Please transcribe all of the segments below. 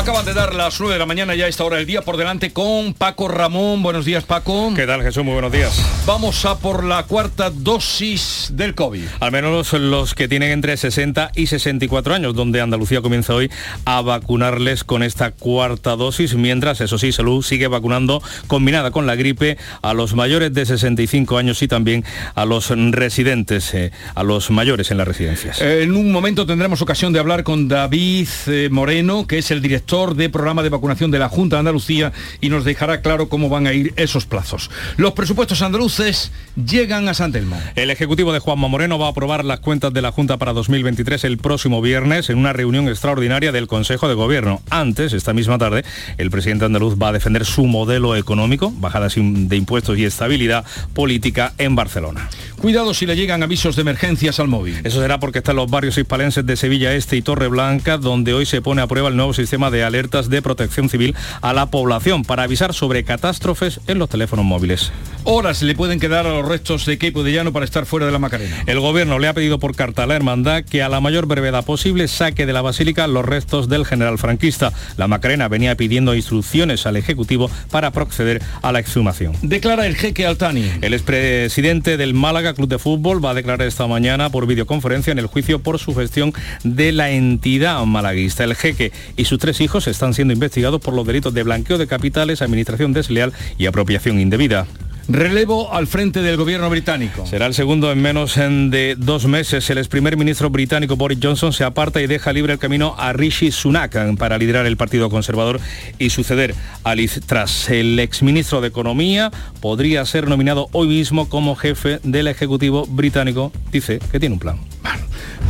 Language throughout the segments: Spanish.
Acaban de dar las 9 de la mañana ya a esta hora del día por delante con Paco Ramón. Buenos días, Paco. ¿Qué tal, Jesús? Muy buenos días. Vamos a por la cuarta dosis del COVID. Al menos los que tienen entre 60 y 64 años, donde Andalucía comienza hoy a vacunarles con esta cuarta dosis, mientras, eso sí, Salud sigue vacunando combinada con la gripe a los mayores de 65 años y también a los residentes, eh, a los mayores en las residencias. Eh, en un momento tendremos ocasión de hablar con David eh, Moreno, que es el director de programa de vacunación de la Junta de Andalucía y nos dejará claro cómo van a ir esos plazos. Los presupuestos andaluces llegan a San Telmo. El Ejecutivo de Juanma Moreno va a aprobar las cuentas de la Junta para 2023 el próximo viernes en una reunión extraordinaria del Consejo de Gobierno. Antes, esta misma tarde, el presidente andaluz va a defender su modelo económico, bajadas de impuestos y estabilidad política en Barcelona. Cuidado si le llegan avisos de emergencias al móvil. Eso será porque están los barrios hispalenses de Sevilla Este y Torre Blanca, donde hoy se pone a prueba el nuevo sistema de alertas de protección civil a la población para avisar sobre catástrofes en los teléfonos móviles. Horas le pueden quedar a los restos de Queipo de Llano para estar fuera de la Macarena. El gobierno le ha pedido por carta a la hermandad que a la mayor brevedad posible saque de la basílica los restos del general franquista. La Macarena venía pidiendo instrucciones al Ejecutivo para proceder a la exhumación. Declara el jeque Altani. El expresidente del Málaga Club de Fútbol va a declarar esta mañana por videoconferencia en el juicio por su gestión de la entidad malaguista. El jeque y sus tres hijos están siendo investigados por los delitos de blanqueo de capitales, administración desleal y apropiación indebida. Relevo al frente del gobierno británico. Será el segundo en menos de dos meses. El ex primer ministro británico Boris Johnson se aparta y deja libre el camino a Rishi Sunak para liderar el Partido Conservador y suceder a Liz Truss. El exministro de Economía podría ser nominado hoy mismo como jefe del Ejecutivo británico. Dice que tiene un plan.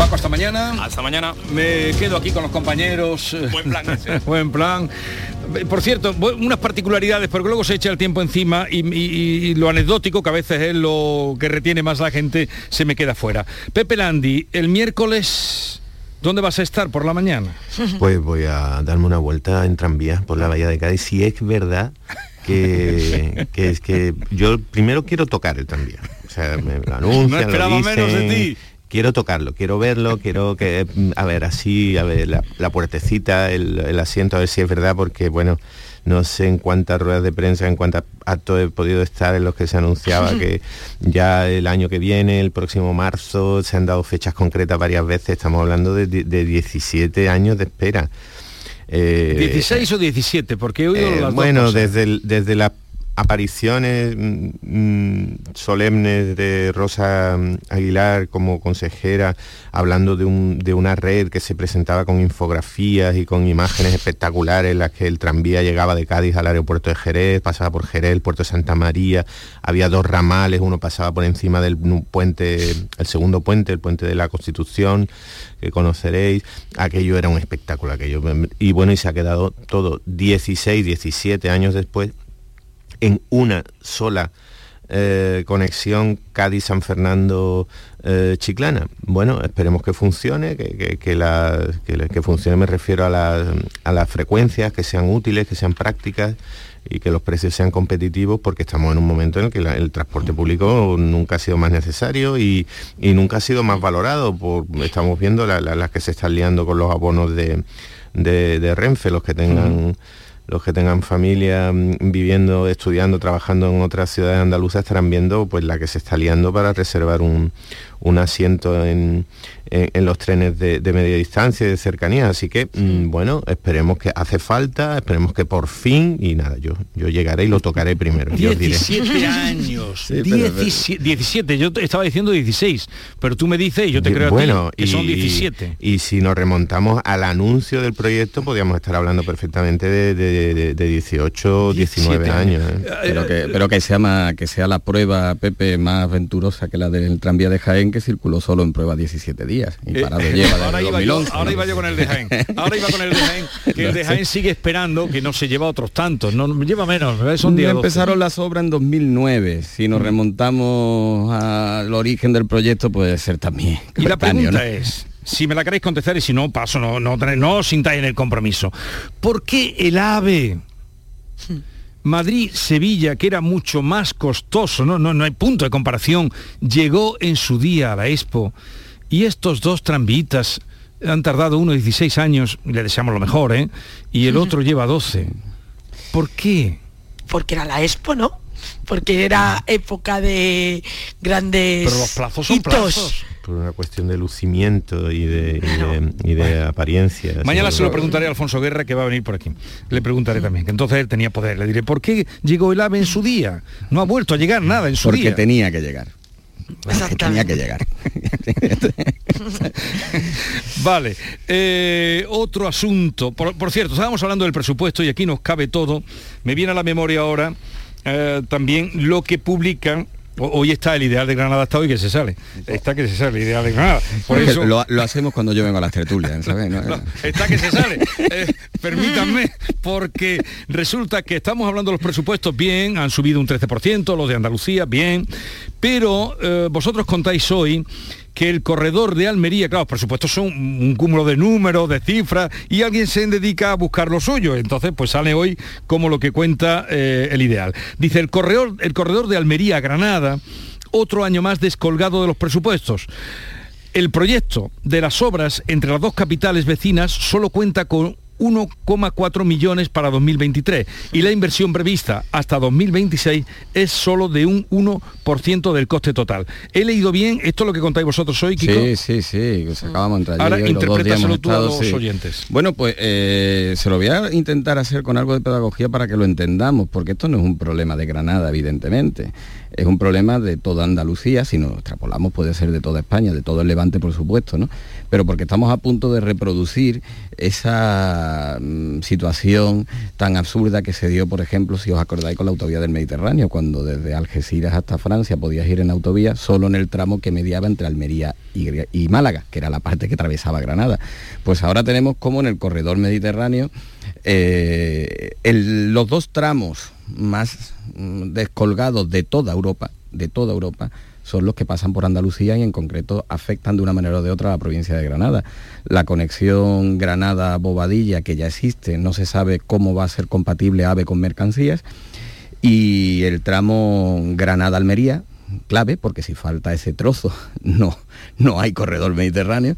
Paco, hasta mañana. Hasta mañana. Me quedo aquí con los compañeros. Buen plan. Buen plan. Por cierto, unas particularidades, porque luego se echa el tiempo encima y, lo anecdótico, que a veces es lo que retiene más la gente, se me queda fuera. Pepe Landi, el miércoles, ¿dónde vas a estar por la mañana? Pues voy a darme una vuelta en tranvía por la Bahía de Cádiz. Si es verdad que, es que yo primero quiero tocar el tranvía. O sea, me lo anuncian, no esperaba menos de ti quiero tocarlo, quiero verlo, quiero que, a ver, así, a ver, la, puertecita, el, asiento, a ver si es verdad, porque bueno, no sé en cuántas ruedas de prensa, en cuántos actos he podido estar en los que se anunciaba que ya el año que viene, el próximo marzo, se han dado fechas concretas varias veces, estamos hablando de, 17 años de espera. ¿16 eh, o 17? Porque he oído eh, las Bueno, desde, desde la apariciones mm, mm, solemnes de Rosa mm, Aguilar como consejera, hablando de, una red que se presentaba con infografías y con imágenes espectaculares en las que el tranvía llegaba de Cádiz al aeropuerto de Jerez, pasaba por Jerez, el puerto de Santa María, había dos ramales, uno pasaba por encima del puente, el segundo puente, el puente de la Constitución, que conoceréis, aquello era un espectáculo, aquello. Y bueno, y se ha quedado todo 16, 17 años después en una sola eh, conexión Cádiz-San Fernando-Chiclana. bueno, esperemos que funcione, que, que, funcione me refiero a, a, las frecuencias, que sean útiles, que sean prácticas y que los precios sean competitivos porque estamos en un momento en el que el transporte público nunca ha sido más necesario y, nunca ha sido más valorado. Por, estamos viendo las que se están liando con los abonos de, de, Renfe, los que tengan los que tengan familia mm, viviendo, estudiando, trabajando en otras ciudades andaluzas estarán viendo pues la que se está liando para reservar un, un asiento en, en, los trenes de, media distancia y de cercanía. Así que, mm, bueno, esperemos que hace falta, esperemos que por fin, y nada, yo, yo llegaré y lo tocaré primero. 17 años. 17, yo estaba diciendo 16, pero tú me dices, y yo te creo bueno, que son 17. Y, si nos remontamos al anuncio del proyecto, podríamos estar hablando perfectamente de, 18, 19 años. ¿eh? Pero, que, pero que, sea que sea la prueba, Pepe, más aventurosa que la del tranvía de Jaén que circuló solo en prueba 17 días y eh, parado lleva ahora, iba yo, ahora iba yo con el de Jaén. Ahora iba con el de Jaén, que el de Jaén sigue esperando que no se lleva otros tantos, no lleva menos, son Empezaron las obras en 2009. Si nos mm. remontamos al origen del proyecto puede ser también. Y la pregunta es, si me la queréis contestar y si no paso, no, no, no, sintáis en el compromiso. ¿Por qué el AVE Madrid-Sevilla, que era mucho más costoso, no, no, no hay punto de comparación, llegó en su día a la Expo y estos dos tranvitas han tardado uno 16 años, le deseamos lo mejor, ¿eh? Y el otro lleva 12. ¿Por qué? Porque era la Expo, ¿no? Porque era época de grandes Pero los plazos son hitos. plazos. Por una cuestión de lucimiento y de, y de- y de apariencia. Mañana se lo preguntaré a Alfonso Guerra, que va a venir por aquí. Le preguntaré también, que entonces él tenía poder. Le diré, ¿por qué llegó el AVE en su día? No ha vuelto a llegar nada en su Porque día. tenía que llegar. Porque tenía que llegar. Vale, eh, otro asunto. Por, por cierto, estábamos hablando del presupuesto y aquí nos cabe todo. Me viene a la memoria ahora eh, también lo que publican. Ho- Hoy está el ideal de Granada, está hoy que se sale. Está que se sale el ideal de Granada. Por eso, lo, lo hacemos cuando yo vengo a las tertulias, ¿sabes? No, No, está que se sale. Eh, permítanme, porque resulta que estamos hablando de los presupuestos bien, han subido un 13%, los de Andalucía, bien, pero eh, vosotros contáis hoy que el corredor de Almería, claro, los presupuestos son un cúmulo de números, de cifras, y alguien se dedica a buscar lo suyo. Entonces, pues sale hoy como lo que cuenta eh, el ideal. Dice, el corredor, el corredor de Almería Granada, otro año más descolgado de los presupuestos. El proyecto de las obras entre las dos capitales vecinas solo cuenta con 1,4 millones para 2023 y la inversión prevista hasta 2026 es solo de un 1% del coste total. ¿He leído bien? ¿Esto es lo que contáis vosotros hoy, Kiko? Sí, sí, sí, sacábamos entre ayer Ahora interprétaselo tú a los sí. oyentes. Bueno, pues eh, se lo voy a intentar hacer con algo de pedagogía para que lo entendamos, porque esto no es un problema de Granada, evidentemente. Es un problema de toda Andalucía, si nos extrapolamos puede ser de toda España, de todo el Levante, por supuesto, ¿no? Pero porque estamos a punto de reproducir esa mm, situación tan absurda que se dio, por ejemplo, si os acordáis con la autovía del Mediterráneo, cuando desde Algeciras hasta Francia podías ir en autovía solo en el tramo que mediaba entre Almería y, Málaga, que era la parte que atravesaba Granada. Pues ahora tenemos como en el corredor mediterráneo eh, los dos tramos más mm, descolgados de toda Europa, de toda Europa, son los que pasan por Andalucía y en concreto afectan de una manera o de otra a la provincia de Granada. La conexión Granada-Bobadilla, que ya existe, no se sabe cómo va a ser compatible AVE con mercancías, y el tramo Granada-Almería, clave, porque si falta ese trozo no, no hay corredor mediterráneo,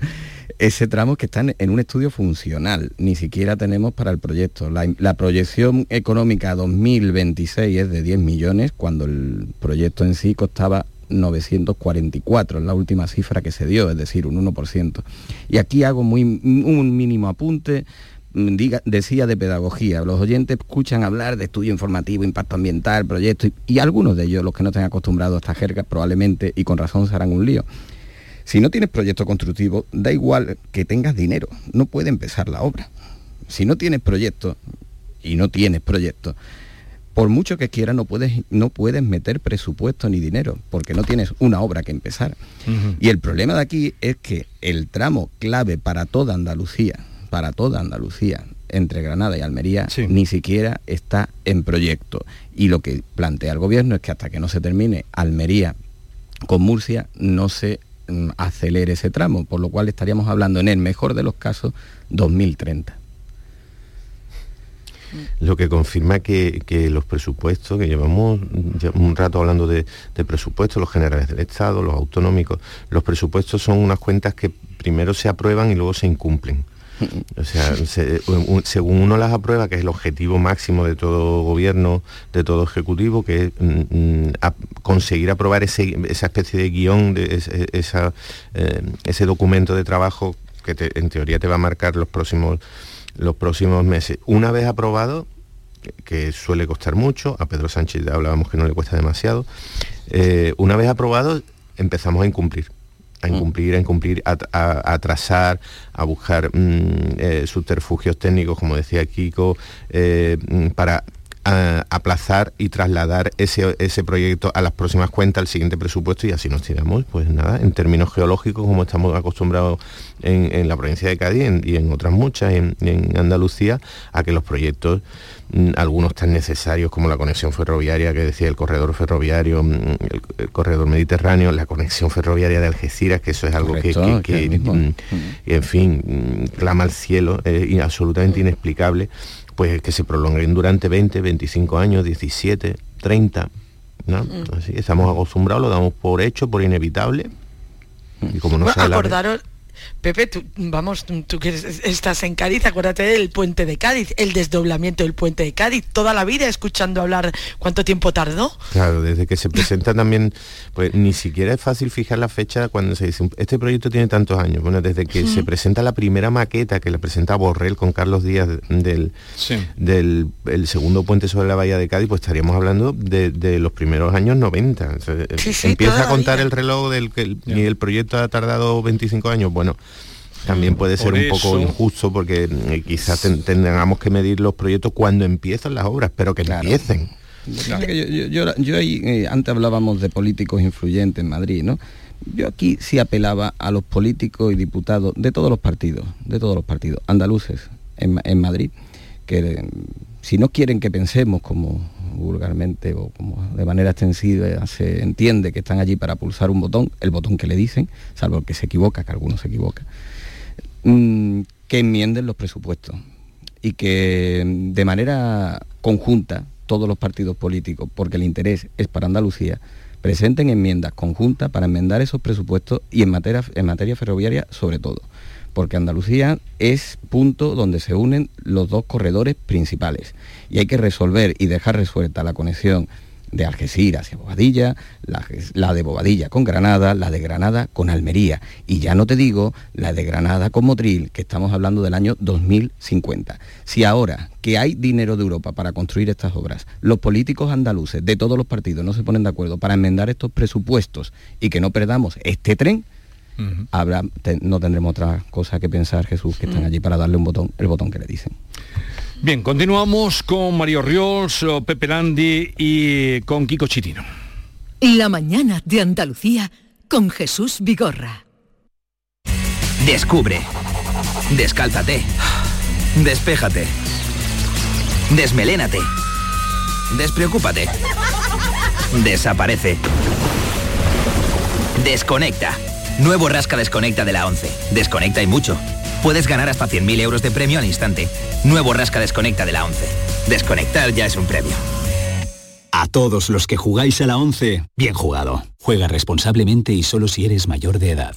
ese tramo que está en, un estudio funcional, ni siquiera tenemos para el proyecto. La, la proyección económica 2026 es de 10 millones, cuando el proyecto en sí costaba 944, es la última cifra que se dio, es decir, un 1%. Y aquí hago muy, un mínimo apunte, mm, diga- decía de pedagogía. Los oyentes escuchan hablar de estudio informativo, impacto ambiental, proyectos, y, y algunos de ellos, los que no estén acostumbrados a esta jerga, probablemente y con razón se harán un lío. Si no tienes proyecto constructivo, da igual que tengas dinero, no puede empezar la obra. Si no tienes proyecto y no tienes proyecto, por mucho que quieras no puedes, no puedes meter presupuesto ni dinero, porque no tienes una obra que empezar. Y el problema de aquí es que el tramo clave para toda Andalucía, para toda Andalucía, entre Granada y Almería, Sí. ni siquiera está en proyecto. Y lo que plantea el gobierno es que hasta que no se termine Almería con Murcia no se acelere ese tramo, por lo cual estaríamos hablando en el mejor de los casos 2030. Lo que confirma que, que los presupuestos, que llevamos un rato hablando de, de presupuestos, los generales del Estado, los autonómicos, los presupuestos son unas cuentas que primero se aprueban y luego se incumplen. O sea, según uno las aprueba, que es el objetivo máximo de todo gobierno, de todo ejecutivo, que es mm, mm, conseguir aprobar ese- esa especie de guion, de ese, esa, eh, ese documento de trabajo que te- en teoría te va a marcar los próximos, los próximos meses. Una vez aprobado, que- que suele costar mucho, a Pedro Sánchez ya hablábamos que no le cuesta demasiado, eh, una vez aprobado empezamos a incumplir, a incumplir, a incumplir, a, a- a atrasar, a buscar mm, eh, subterfugios técnicos, como decía Kiko, eh, mm, para a- aplazar y trasladar ese, ese proyecto a las próximas cuentas, al siguiente presupuesto y así nos tiramos, pues nada, en términos geológicos como estamos acostumbrados en, en la provincia de Cádiz en- y en otras muchas, en, en Andalucía, a que los proyectos, mm, algunos tan necesarios como la conexión ferroviaria que decía el corredor ferroviario, mm, el, el corredor mediterráneo, la conexión ferroviaria de Algeciras, que eso es algo que- Correcto, que, que que, mismo. mm, en fin, clama al cielo, y absolutamente inexplicable. Pues que se prolonguen durante 20, 25 años, 17, 30, ¿no? Mm. Así, estamos acostumbrados, lo damos por hecho, por inevitable. Y como no Bueno, acordaros, Pepe, tú, vamos, tú que estás en Cádiz, acuérdate del puente de Cádiz, el desdoblamiento del puente de Cádiz, toda la vida escuchando hablar cuánto tiempo tardó. Claro, desde que se presenta también, pues ni siquiera es fácil fijar la fecha cuando se dice, este proyecto tiene tantos años. Bueno, desde que se presenta la primera maqueta que la presenta Borrell con Carlos Díaz del, Sí. del el segundo puente sobre la bahía de Cádiz, pues estaríamos hablando de, de los primeros años 90. O sea, Sí, sí, empieza a contar el reloj del que el, y el proyecto ha tardado 25 años. Bueno, también puede ser Por un poco injusto porque eh, quizás ten- tengamos que medir los proyectos cuando empiezan las obras, pero que Claro. empiecen. Yo, yo- yo- yo ahí, eh, antes hablábamos de políticos influyentes en Madrid, ¿no? Yo aquí sí apelaba a los políticos y diputados de todos los partidos, de todos los partidos, andaluces en, en Madrid, que eh, si no quieren que pensemos como vulgarmente o como de manera extensiva se entiende que están allí para pulsar un botón, el botón que le dicen, salvo el que se equivoca, que algunos se equivocan, mm, que enmienden los presupuestos y que mm, de manera conjunta todos los partidos políticos, porque el interés es para Andalucía, presenten enmiendas conjuntas para enmendar esos presupuestos y en materia, en materia ferroviaria sobre todo, porque Andalucía es punto donde se unen los dos corredores principales. Y hay que resolver y dejar resuelta la conexión de Algeciras hacia Bobadilla, la, la de Bobadilla con Granada, la de Granada con Almería. Y ya no te digo la de Granada con Motril, que estamos hablando del año 2050. Si ahora que hay dinero de Europa para construir estas obras, los políticos andaluces de todos los partidos no se ponen de acuerdo para enmendar estos presupuestos y que no perdamos este tren, Ujú. habrá, te- no tendremos otra cosa que pensar, Jesús, que están allí para darle un botón, el botón que le dicen. Bien, continuamos con Mario Riols, o Pepe Landi y con Kiko Chirino. La mañana de Andalucía con Jesús Vigorra. Descubre. Descálzate. Despéjate. Desmelénate. Despreocúpate. Desaparece. Desconecta. Nuevo Rasca Desconecta de la 11. Desconecta y mucho. Puedes ganar hasta 100.000 euros de premio al instante. Nuevo Rasca Desconecta de la 11. Desconectar ya es un premio. A todos los que jugáis a la 11, bien jugado. Juega responsablemente y solo si eres mayor de edad.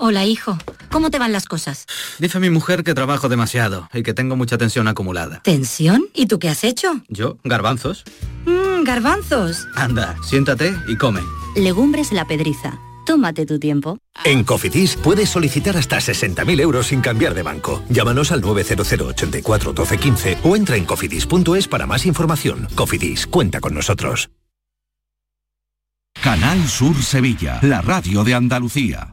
Hola, hijo. ¿Cómo te van las cosas? Dice mi mujer que trabajo demasiado y que tengo mucha tensión acumulada. ¿Tensión? ¿Y tú qué has hecho? ¿Yo? ¿Garbanzos? Mmm, garbanzos. Anda, siéntate y come. Legumbres la pedriza. Tómate tu tiempo. En Cofidis puedes solicitar hasta 60.000 euros sin cambiar de banco. Llámanos al 900 84 12 15 o entra en cofidis.es para más información. Cofidis, cuenta con nosotros. Canal Sur Sevilla, la radio de Andalucía.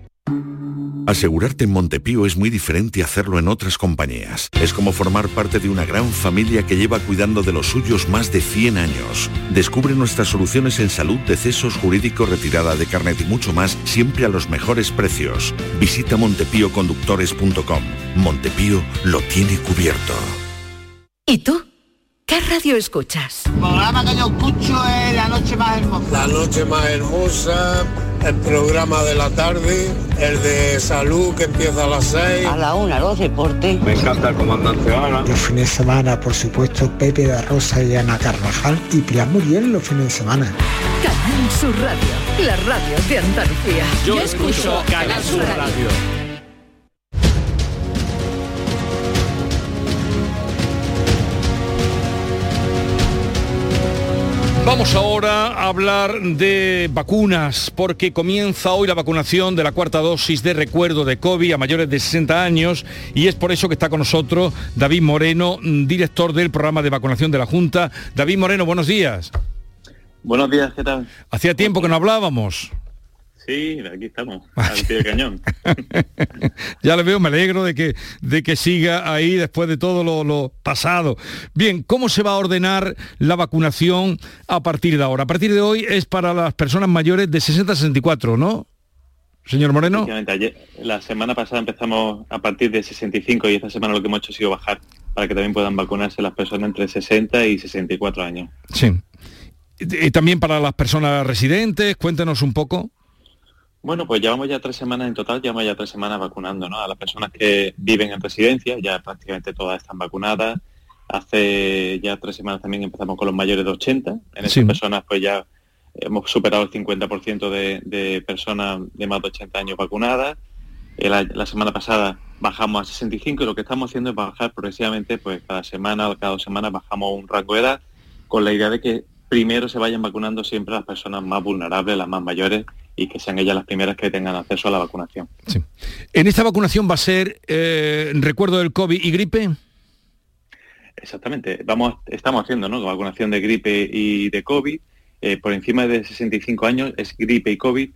Asegurarte en Montepío es muy diferente a hacerlo en otras compañías. Es como formar parte de una gran familia que lleva cuidando de los suyos más de 100 años. Descubre nuestras soluciones en salud, decesos, jurídico, retirada de carnet y mucho más, siempre a los mejores precios. Visita montepíoconductores.com. Montepío lo tiene cubierto. ¿Y tú? ¿Qué radio escuchas? El programa que yo escucho es La Noche Más Hermosa. La Noche Más Hermosa, el programa de la tarde, el de salud que empieza a las 6. A la una, los deportes. Me encanta el comandante Ana. Los fines de semana, por supuesto, Pepe da Rosa y Ana Carvajal y Pilar Muriel los fines de semana. Canal Sur Radio, la radio de Andalucía. Yo escucho Canal Sur Radio. Vamos ahora a hablar de vacunas, porque comienza hoy la vacunación de la cuarta dosis de recuerdo de COVID a mayores de 60 años y es por eso que está con nosotros David Moreno, director del programa de vacunación de la Junta. David Moreno, buenos días. Buenos días, ¿qué tal? Hacía tiempo que no hablábamos. Sí, aquí estamos, al pie de cañón. ya le veo, me alegro de que, de que siga ahí después de todo lo, lo, pasado. Bien, ¿cómo se va a ordenar la vacunación a partir de ahora? A partir de hoy es para las personas mayores de 60 a 64, ¿no? Señor Moreno. Ayer, la semana pasada empezamos a partir de 65 y esta semana lo que hemos hecho ha sido bajar para que también puedan vacunarse las personas entre 60 y 64 años. Sí. Y también para las personas residentes, cuéntenos un poco. Bueno, pues llevamos ya tres semanas en total, llevamos ya tres semanas vacunando, ¿no? A las personas que viven en residencia, ya prácticamente todas están vacunadas. Hace ya tres semanas también empezamos con los mayores de 80. En esas personas pues ya hemos superado el 50% de, de, personas de más de 80 años vacunadas. La, la, semana pasada bajamos a 65 y lo que estamos haciendo es bajar progresivamente, pues cada semana o cada dos semanas bajamos un rango de edad con la idea de que primero se vayan vacunando siempre las personas más vulnerables, las más mayores, y que sean ellas las primeras que tengan acceso a la vacunación. Sí. ¿En esta vacunación va a ser eh, recuerdo del COVID y gripe? Exactamente. Vamos, estamos haciendo ¿no? vacunación de gripe y de COVID. Eh, por encima de 65 años es gripe y COVID.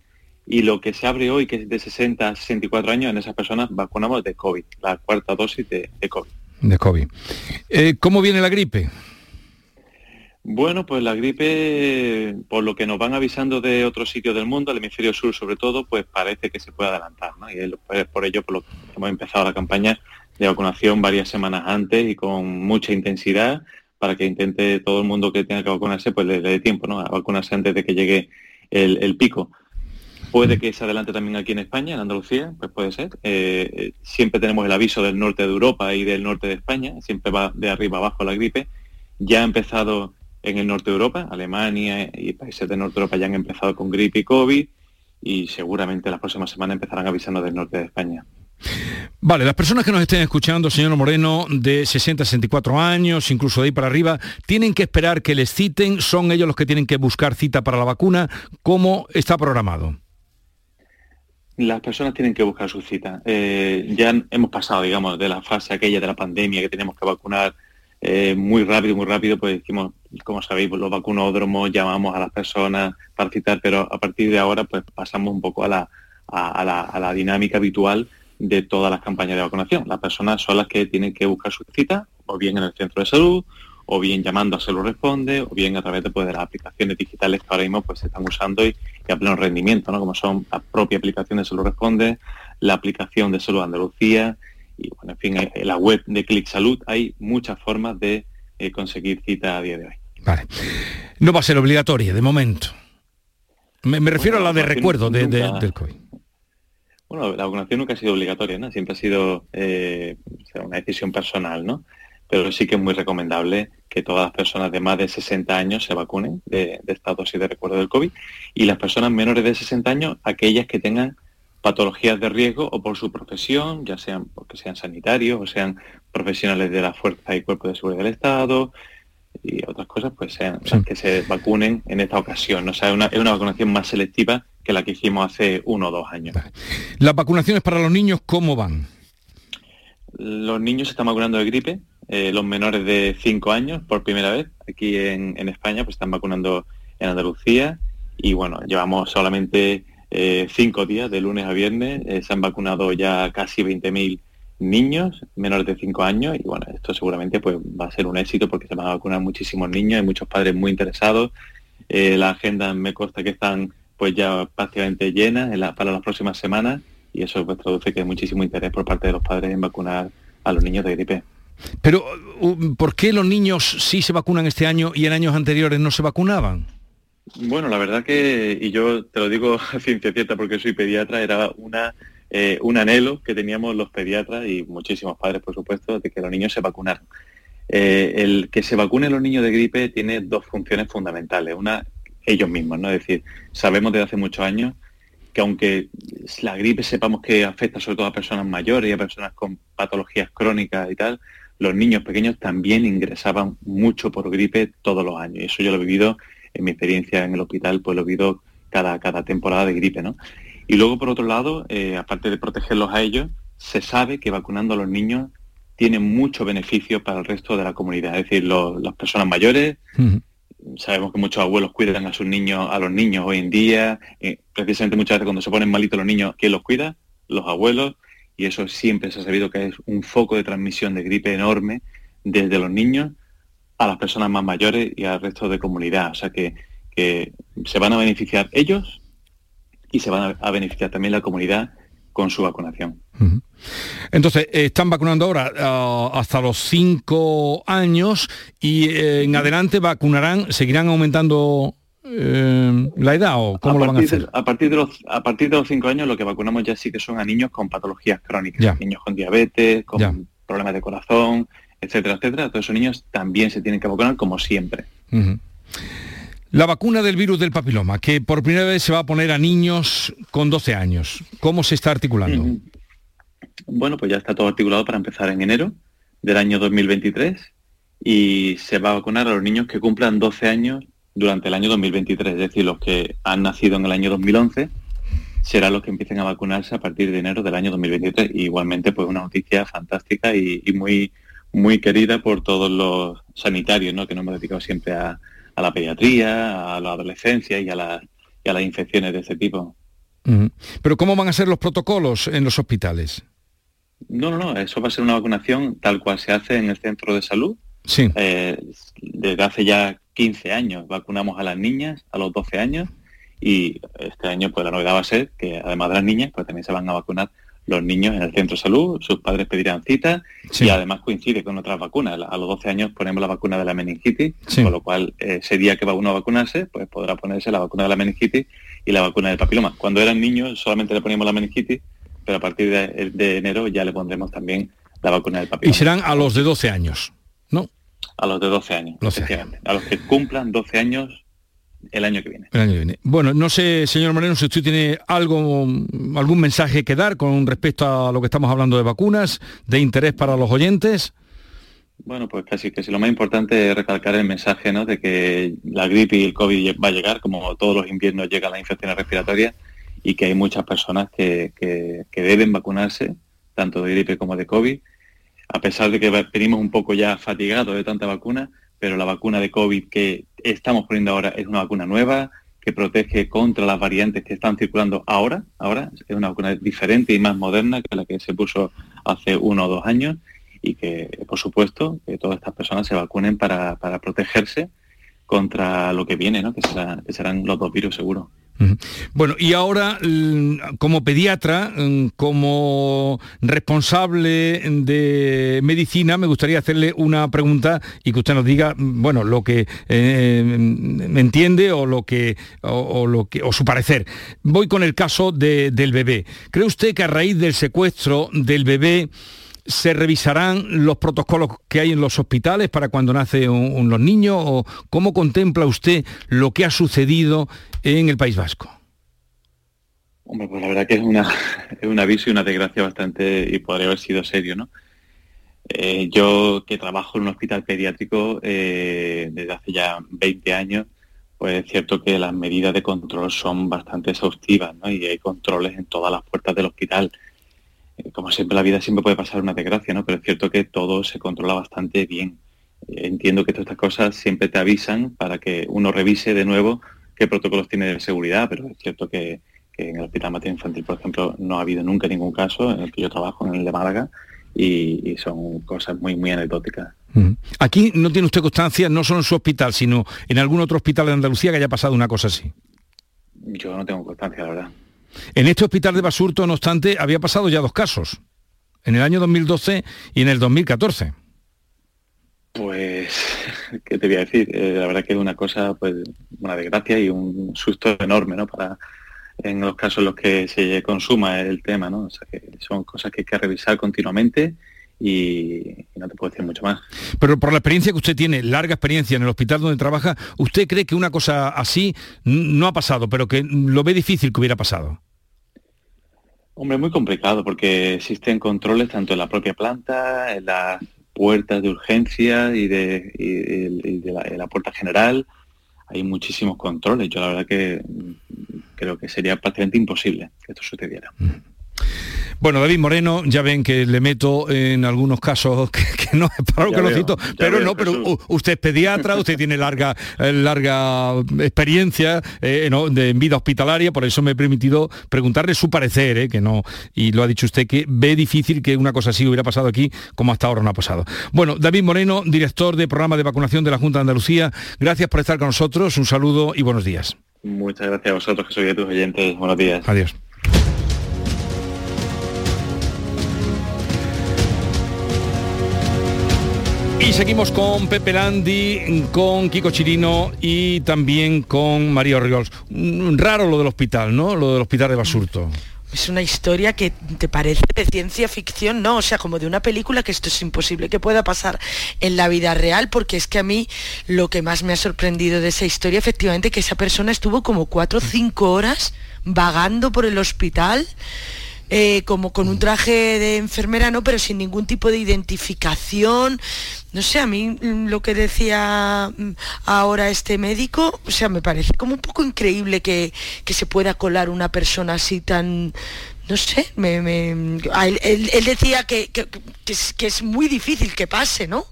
Y lo que se abre hoy, que es de 60 a 64 años, en esas personas vacunamos de COVID, la cuarta dosis de, de COVID. De COVID. Eh, ¿Cómo viene la gripe? Bueno, pues la gripe, por lo que nos van avisando de otros sitios del mundo, el hemisferio sur sobre todo, pues parece que se puede adelantar, ¿no? Y es por ello por lo que hemos empezado la campaña de vacunación varias semanas antes y con mucha intensidad para que intente todo el mundo que tenga que vacunarse, pues le, dé tiempo, ¿no? A vacunarse antes de que llegue el, pico. Puede que se adelante también aquí en España, en Andalucía, pues puede ser. Eh, siempre tenemos el aviso del norte de Europa y del norte de España, siempre va de arriba abajo la gripe. Ya ha empezado en el norte de Europa, Alemania y países del norte de Europa ya han empezado con gripe y COVID y seguramente las próximas semanas empezarán avisando del norte de España. Vale, las personas que nos estén escuchando, señor Moreno, de 60 a 64 años, incluso de ahí para arriba, tienen que esperar que les citen, son ellos los que tienen que buscar cita para la vacuna, ¿cómo está programado? Las personas tienen que buscar su cita. Eh, ya hemos pasado, digamos, de la fase aquella de la pandemia que teníamos que vacunar eh, muy rápido, muy rápido, pues decimos, como sabéis, los vacunódromos, llamamos a las personas para citar, pero a partir de ahora pues pasamos un poco a la, a, la, a la dinámica habitual de todas las campañas de vacunación. Las personas son las que tienen que buscar su cita, o bien en el centro de salud, o bien llamando a Salud Responde, o bien a través de, pues, las aplicaciones digitales que ahora mismo pues, se están usando y, y a pleno rendimiento, ¿no? como son la propia aplicación de Salud Responde, la aplicación de Salud Andalucía, y bueno, en fin, en la web de Click Salud hay muchas formas de eh, conseguir cita a día de hoy. Vale. No va a ser obligatoria de momento. Me, me refiero Bueno, a la de recuerdo de, del COVID. Bueno, la vacunación nunca ha sido obligatoria, ¿no? Siempre ha sido eh, una decisión personal, ¿no? Pero sí que es muy recomendable que todas las personas de más de 60 años se vacunen de, de esta dosis de recuerdo del COVID y las personas menores de 60 años, aquellas que tengan patologías de riesgo o por su profesión, ya sean porque sean sanitarios o sean profesionales de la Fuerza y Cuerpo de Seguridad del Estado, y otras cosas, pues sean las que se vacunen en esta ocasión. O sea, es una, es una vacunación más selectiva que la que hicimos hace uno o dos años. ¿Las vacunaciones para los niños cómo van? Los niños se están vacunando de gripe, eh, los menores de 5 años por primera vez. Aquí en, España pues están vacunando en Andalucía y bueno, llevamos solamente eh, cinco días, de lunes a viernes, eh, se han vacunado ya casi 20.000 niños menores de 5 años y bueno, esto seguramente pues va a ser un éxito porque se van a vacunar muchísimos niños, hay muchos padres muy interesados. la agenda me consta que están pues ya prácticamente llenas para las próximas semanas y eso pues, traduce que hay muchísimo interés por parte de los padres en vacunar a los niños de gripe. Pero, ¿por qué los niños sí se vacunan este año y en años anteriores no se vacunaban? Bueno, la verdad que, y yo te lo digo a ciencia cierta porque soy pediatra, era una, eh, un anhelo que teníamos los pediatras y muchísimos padres, por supuesto, de que los niños se vacunaran. Eh, el que se vacunen los niños de gripe tiene dos funciones fundamentales. Una, ellos mismos, ¿no? Es decir, sabemos desde hace muchos años que aunque la gripe sepamos que afecta sobre todo a personas mayores y a personas con patologías crónicas y tal, los niños pequeños también ingresaban mucho por gripe todos los años. Y eso yo lo he vivido en mi experiencia en el hospital, pues lo he vivido cada, cada temporada de gripe, ¿no? Y luego, por otro lado, eh, aparte de protegerlos a ellos, se sabe que vacunando a los niños tiene mucho beneficio para el resto de la comunidad. Es decir, las personas mayores, sabemos que muchos abuelos cuidan a sus niños, a los niños hoy en día. Eh, precisamente muchas veces cuando se ponen malitos los niños, ¿quién los cuida? Los abuelos. Y eso siempre se ha sabido que es un foco de transmisión de gripe enorme desde los niños a las personas más mayores y al resto de comunidad. O sea que, que se van a beneficiar ellos y se van a beneficiar también la comunidad con su vacunación. Entonces, eh, están vacunando ahora ah, hasta los cinco años y eh, en adelante vacunarán, seguirán aumentando eh, la edad o cómo lo van a hacer? a partir de los a partir de los cinco años lo que vacunamos ya sí que son a niños con patologías crónicas, niños con diabetes, con problemas de corazón, etcétera, etcétera. Todos esos niños también se tienen que vacunar como siempre. La vacuna del virus del papiloma, que por primera vez se va a poner a niños con 12 años. ¿Cómo se está articulando? Bueno, pues ya está todo articulado para empezar en enero del año 2023 y se va a vacunar a los niños que cumplan 12 años durante el año 2023, es decir, los que han nacido en el año 2011 serán los que empiecen a vacunarse a partir de enero del año 2023. igualmente, pues una noticia fantástica y, muy muy querida por todos los sanitarios, ¿no? que nos hemos dedicado siempre a, a la pediatría, a la adolescencia y a, las infecciones de ese tipo. Pero ¿cómo van a ser los protocolos en los hospitales? No, no, no, eso va a ser una vacunación tal cual se hace en el centro de salud. Sí. Eh, desde hace ya 15 años vacunamos a las niñas a los 12 años y este año pues la novedad va a ser que además de las niñas pues también se van a vacunar los niños en el centro de salud, sus padres pedirán cita y además coincide con otras vacunas. A los 12 años ponemos la vacuna de la meningitis, con lo cual eh, ese día que va uno a vacunarse, pues podrá ponerse la vacuna de la meningitis y la vacuna del papiloma. Cuando eran niños solamente le poníamos la meningitis, pero a partir de, enero ya le pondremos también la vacuna del papiloma. Y serán a los de 12 años, ¿no? A los de 12 años, A los que cumplan 12 años el año que viene. El año que viene. Bueno, no sé, señor Moreno, si usted tiene algo, algún mensaje que dar con respecto a lo que estamos hablando de vacunas, de interés para los oyentes. Bueno, pues casi que si lo más importante es recalcar el mensaje ¿no? de que la gripe y el COVID va a llegar, como todos los inviernos llegan las infecciones respiratorias, y que hay muchas personas que, que deben vacunarse, tanto de gripe como de COVID, a pesar de que venimos un poco ya fatigados de tanta vacuna, pero la vacuna de COVID que estamos poniendo ahora es una vacuna nueva que protege contra las variantes que están circulando ahora. Ahora es una vacuna diferente y más moderna que la que se puso hace uno o dos años y que, por supuesto, que todas estas personas se vacunen para, para protegerse contra lo que viene, ¿no? que, que serán los dos virus seguros. Bueno, y ahora mm, como pediatra, mm, como responsable de medicina, me gustaría hacerle una pregunta y que usted nos diga, mm, bueno, lo que eh, entiende o lo que o, lo que o su parecer. Voy con el caso del bebé. ¿Cree usted que a raíz del secuestro del bebé se revisarán los protocolos que hay en los hospitales para cuando nace un, los niños o cómo contempla usted lo que ha sucedido en el País Vasco? Hombre, pues la verdad que es, una, es un aviso y una desgracia bastante, y podría haber sido serio, ¿no? Eh, yo que trabajo en un hospital pediátrico eh, desde hace ya 20 años, pues es cierto que las medidas de control son bastante exhaustivas ¿no? y hay controles en todas las puertas del hospital. Eh, como siempre, la vida siempre puede pasar una desgracia, ¿no? pero es cierto que todo se controla bastante bien. entiendo que todas estas cosas siempre te avisan para que uno revise de nuevo qué protocolos tiene de seguridad, pero es cierto que, que en el Hospital Materno Infantil, por ejemplo, no ha habido nunca ningún caso en el que yo trabajo, en el de Málaga, y, son cosas muy, muy anecdóticas. Aquí no tiene usted constancia, no solo en su hospital, sino en algún otro hospital de Andalucía que haya pasado una cosa así. Yo no tengo constancia, la verdad. En este hospital de Basurto, no obstante, había pasado ya dos casos, en el año 2012 y en el 2014. Pues, ¿qué te voy a decir? Eh, la verdad que es una cosa, pues, una desgracia y un susto enorme, ¿no? Para, en los casos en los que se consuma el tema, ¿no? O sea, que son cosas que hay que revisar continuamente y, no te puedo decir mucho más. Pero por la experiencia que usted tiene, larga experiencia en el hospital donde trabaja, ¿usted cree que una cosa así no ha pasado, pero que lo ve difícil que hubiera pasado? Hombre, muy complicado porque existen controles tanto en la propia planta, en las puertas de urgencia y de, la, puerta general. Hay muchísimos controles. Yo la verdad que creo que sería prácticamente imposible que esto sucediera. Mm. Bueno, David Moreno, ya ven que le meto en algunos casos que, no es para lo que lo cito, pero no, pero usted es pediatra, usted tiene larga, eh, larga experiencia eh, en vida hospitalaria, por eso me he permitido preguntarle su parecer, eh, que no, y lo ha dicho usted, que ve difícil que una cosa así hubiera pasado aquí, como hasta ahora no ha pasado. Bueno, David Moreno, director de programa de vacunación de la Junta de Andalucía, gracias por estar con nosotros, un saludo y buenos días. Muchas gracias a vosotros, que soy de tus oyentes. Buenos días. Adiós. Y seguimos con Pepe Landi, con Kiko Chirino y también con María Orriols. Raro lo del hospital, ¿no? Lo del hospital de Basurto. Es una historia que te parece de ciencia ficción, no, o sea, como de una película que esto es imposible que pueda pasar en la vida real, porque es que a mí lo que más me ha sorprendido de esa historia, efectivamente, que esa persona estuvo como cuatro o cinco horas vagando por el hospital eh, como con un traje de enfermera, no, pero sin ningún tipo de identificación. No sé, a mí mm, lo que decía mm, ahora este médico, o sea, me parece como un poco increíble que, se pueda colar una persona así tan, no sé, me, él, decía que, que, es, muy difícil que pase, ¿no?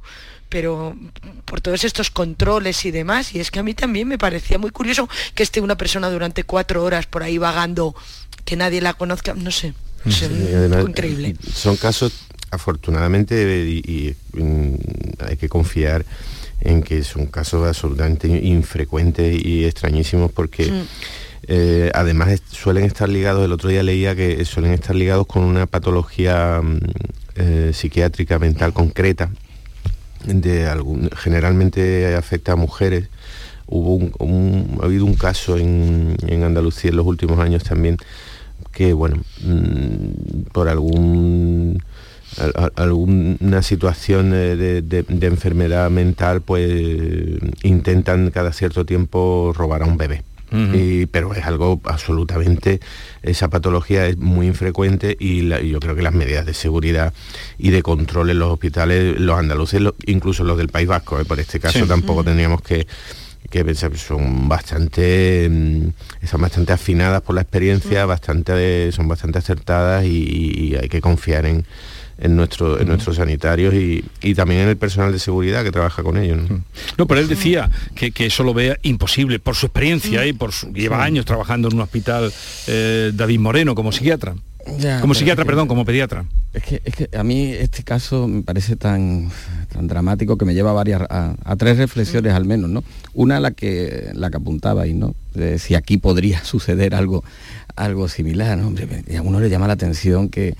Pero por todos estos controles y demás, y es que a mí también me parecía muy curioso que esté una persona durante cuatro horas por ahí vagando, que nadie la conozca, no sé. increíble. Son casos, afortunadamente, y, mm, hay que confiar en que son casos absolutamente infrecuentes y extrañísimos porque mm. eh, además suelen estar ligados, el otro día leía que suelen estar ligados con una patología mm, eh, psiquiátrica mental concreta, de algún, generalmente afecta a mujeres. Hubo un, ha habido un caso en, en Andalucía en los últimos años también que, bueno, mm, por algún alguna situación de, enfermedad mental, pues intentan cada cierto tiempo robar a un bebé. pero es algo absolutamente, esa patología es muy infrecuente y, yo creo que las medidas de seguridad y de control en los hospitales, los andaluces, incluso los del País Vasco, ¿eh? por este caso tampoco tendríamos que que son bastante mm, están bastante afinadas por la experiencia, mm. bastante son bastante acertadas y, hay que confiar en, en, nuestro, en mm. nuestros sanitarios y, también en el personal de seguridad que trabaja con ellos. No, pero él decía que, eso lo vea imposible por su experiencia y por su, lleva años trabajando en un hospital eh, David Moreno como psiquiatra como psiquiatra, perdón, como pediatra. Es que, es que, a mí este caso me parece tan, tan dramático que me lleva a varias a, tres reflexiones al menos, ¿no? Una la que la que apuntaba y ¿no? De si aquí podría suceder algo algo similar, ¿no? a uno le llama la atención que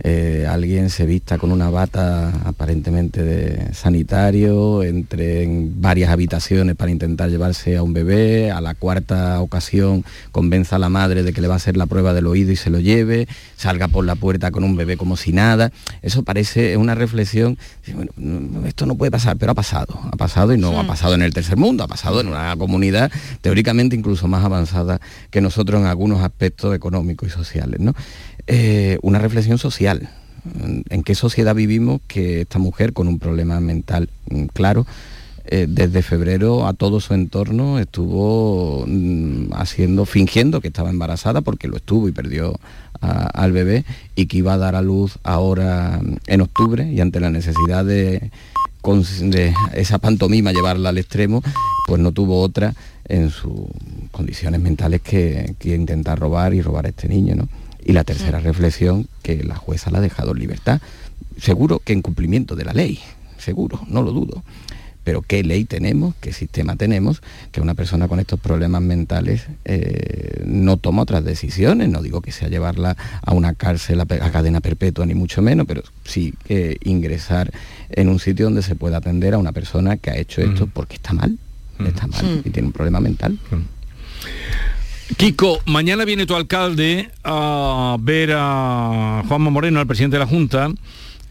eh, alguien se vista con una bata aparentemente de sanitario, entre en varias habitaciones para intentar llevarse a un bebé, a la cuarta ocasión convenza a la madre de que le va a hacer la prueba del oído y se lo lleve, salga por la puerta con un bebé como si nada. Eso parece una reflexión, esto no puede pasar, pero ha pasado, ha pasado y no ha pasado en el tercer mundo, ha pasado en una comunidad teóricamente incluso más avanzada que nosotros en algunos aspectos económicos y sociales. ¿no? Eh, una reflexión social. ¿En qué sociedad vivimos que esta mujer con un problema mental mm, claro eh, desde febrero a todo su entorno estuvo mm, haciendo, fingiendo que estaba embarazada porque lo estuvo y perdió al bebé y que iba a dar a luz ahora mm, en octubre y ante la necesidad de, esa pantomima llevarla al extremo, pues no tuvo otra en sus condiciones mentales que, que intentar robar y robar a este niño. ¿no? Y la tercera reflexión, que la jueza la ha dejado en libertad, seguro que en cumplimiento de la ley, seguro, no lo dudo. Pero qué ley tenemos, qué sistema tenemos, que una persona con estos problemas mentales eh, no toma otras decisiones, no digo que sea llevarla a una cárcel a, cadena perpetua, ni mucho menos, pero sí que ingresar en un sitio donde se pueda atender a una persona que ha hecho esto porque está mal, está mal y tiene un problema mental. Kiko, mañana viene tu alcalde a ver a Juanma Moreno, al presidente de la Junta,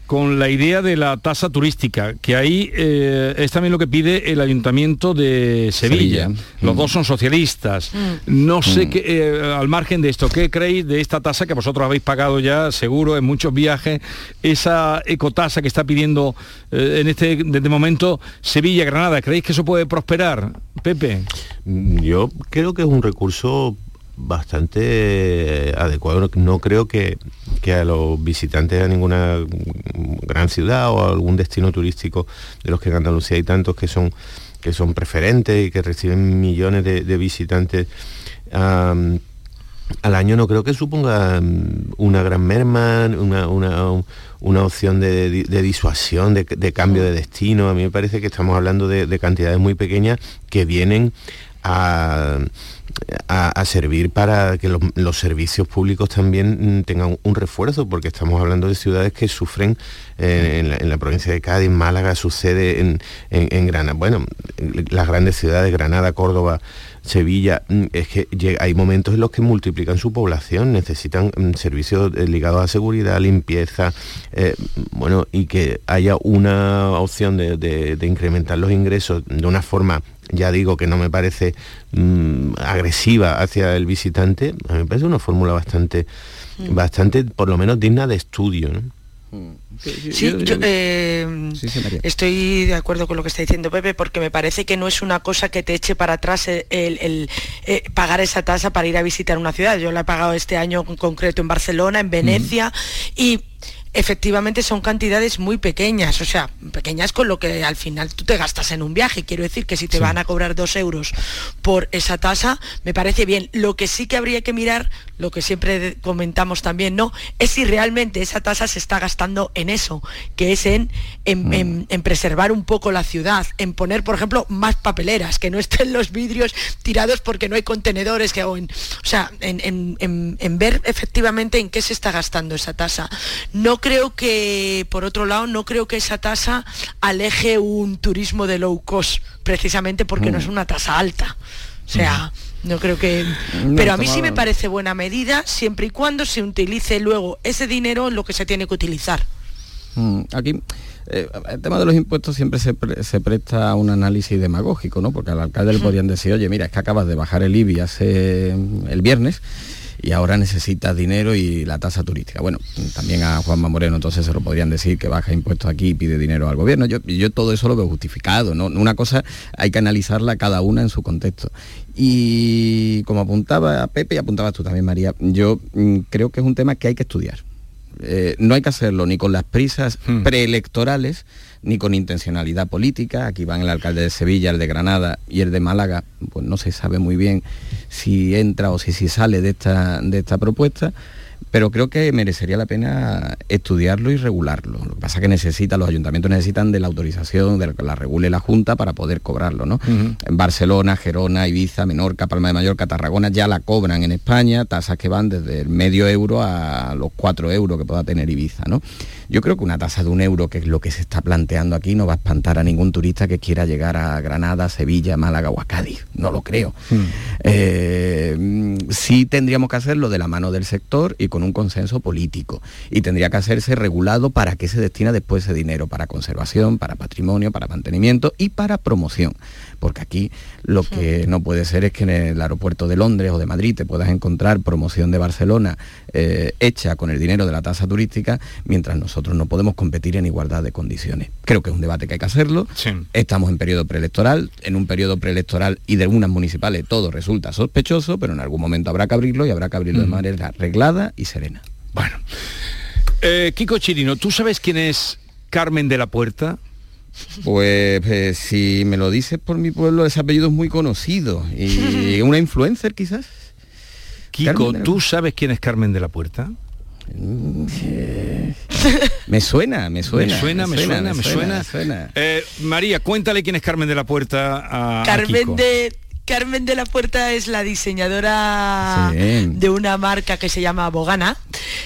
con la idea de la tasa turística, que ahí eh, es también lo que pide el Ayuntamiento de Sevilla. Los mm. dos son socialistas. Mm. No sé mm. qué, eh, al margen de esto, ¿qué creéis de esta tasa que vosotros habéis pagado ya, seguro, en muchos viajes, esa ecotasa que está pidiendo eh, en este, desde momento Sevilla, Granada? ¿Creéis que eso puede prosperar, Pepe? Yo creo que es un recurso bastante adecuado. No creo que, a los visitantes a ninguna gran ciudad o a algún destino turístico de los que en Andalucía hay tantos que son, que son preferentes y que reciben millones de, visitantes al año, no creo que suponga mm, una gran merma, una, opción de, disuasión, de, cambio de destino. A mí me parece que estamos hablando de cantidades muy pequeñas que vienen a a, servir para que los, servicios públicos también mm, tengan un refuerzo, porque estamos hablando de ciudades que sufren eh, en, la, provincia de Cádiz, Málaga, sucede en, en, Granada. Bueno, las grandes ciudades, Granada, Córdoba, Sevilla, mm, es que hay momentos en los que multiplican su población, necesitan mm, servicios eh, ligados a seguridad, limpieza, eh, bueno, y que haya una opción de, incrementar los ingresos de una forma ya digo que no me parece mm, agresiva hacia el visitante, a mí me parece una fórmula bastante, bastante, por lo menos digna de estudio. Sí, yo, eh, estoy de acuerdo con lo que está diciendo Pepe, porque me parece que no es una cosa que te eche para atrás el, eh, pagar esa tasa para ir a visitar una ciudad. Yo la he pagado este año en concreto en Barcelona, en Venecia, y efectivamente son cantidades muy pequeñas, o sea, pequeñas con lo que al final tú te gastas en un viaje. Quiero decir que si te van a cobrar dos euros por esa tasa, me parece bien. Lo que sí que habría que mirar, lo que siempre comentamos también, ¿no? Es si realmente esa tasa se está gastando en eso, que es en, en, mm. preservar un poco la ciudad, en poner, por ejemplo, más papeleras, que no estén los vidrios tirados porque no hay contenedores, que, o, o sea, en, en ver efectivamente en qué se está gastando esa tasa. No creo que, por otro lado, no creo que esa tasa aleje un turismo de low cost, precisamente porque no es mm. una tasa alta. O sea, mm. no creo que... Pero a mí sí me parece buena medida siempre y cuando se utilice luego ese dinero en lo que se tiene que utilizar. Mm, aquí eh, el tema de los impuestos siempre se, presta a un análisis demagógico, ¿no? Porque al alcalde le podrían decir, oye, mira, es que acabas de bajar el IBI hace el viernes y ahora necesitas dinero y la tasa turística. Bueno, también a Juanma Moreno entonces se lo podrían decir que baja impuestos aquí y pide dinero al gobierno. Yo, yo todo eso lo veo justificado, ¿no? Una cosa hay que analizarla cada una en su contexto. Y como apuntaba Pepe y apuntabas tú también, María, yo mm, creo que es un tema que hay que estudiar. Eh, no hay que hacerlo ni con las prisas hmm. preelectorales, ni con intencionalidad política. Aquí van el alcalde de Sevilla, el de Granada y el de Málaga, pues no se sabe muy bien si entra o si, sale de esta, de esta propuesta pero creo que merecería la pena estudiarlo y regularlo. Lo que pasa es que necesita, los ayuntamientos necesitan de la autorización, de que la regule la Junta para poder cobrarlo. ¿no? En Barcelona, Gerona, Ibiza, Menorca, Palma de Mallorca, Tarragona ya la cobran en España, tasas que van desde el medio euro a los cuatro euros que pueda tener Ibiza. ¿no? Yo creo que una tasa de un euro, que es lo que se está planteando aquí, no va a espantar a ningún turista que quiera llegar a Granada, Sevilla, Málaga o a Cádiz. No lo creo. Eh, mm, sí tendríamos que hacerlo de la mano del sector y con un consenso político. Y tendría que hacerse regulado para qué se destina después ese dinero, para conservación, para patrimonio, para mantenimiento y para promoción. Porque aquí lo que no puede ser es que en el aeropuerto de Londres o de Madrid te puedas encontrar promoción de Barcelona eh, hecha con el dinero de la tasa turística, mientras nosotros no podemos competir en igualdad de condiciones. Creo que es un debate que hay que hacerlo. Estamos en periodo preelectoral, en un periodo preelectoral y de unas municipales todo resulta sospechoso, pero en algún momento habrá que abrirlo y habrá que abrirlo de Mm. manera arreglada y serena. Bueno. Eh, Kiko Chirino, ¿tú sabes quién es Carmen de la Puerta? Pues eh, si me lo dices por mi pueblo, ese apellido es muy conocido. Y una influencer quizás. Kiko, la- ¿tú sabes quién es Carmen de la Puerta? Me suena, me suena. me suena, me suena, me suena. me suena. Eh, María, cuéntale quién es Carmen de la Puerta a, a Carmen Kiko. de Carmen de la Puerta es la diseñadora Sí. de una marca que se llama Bogana.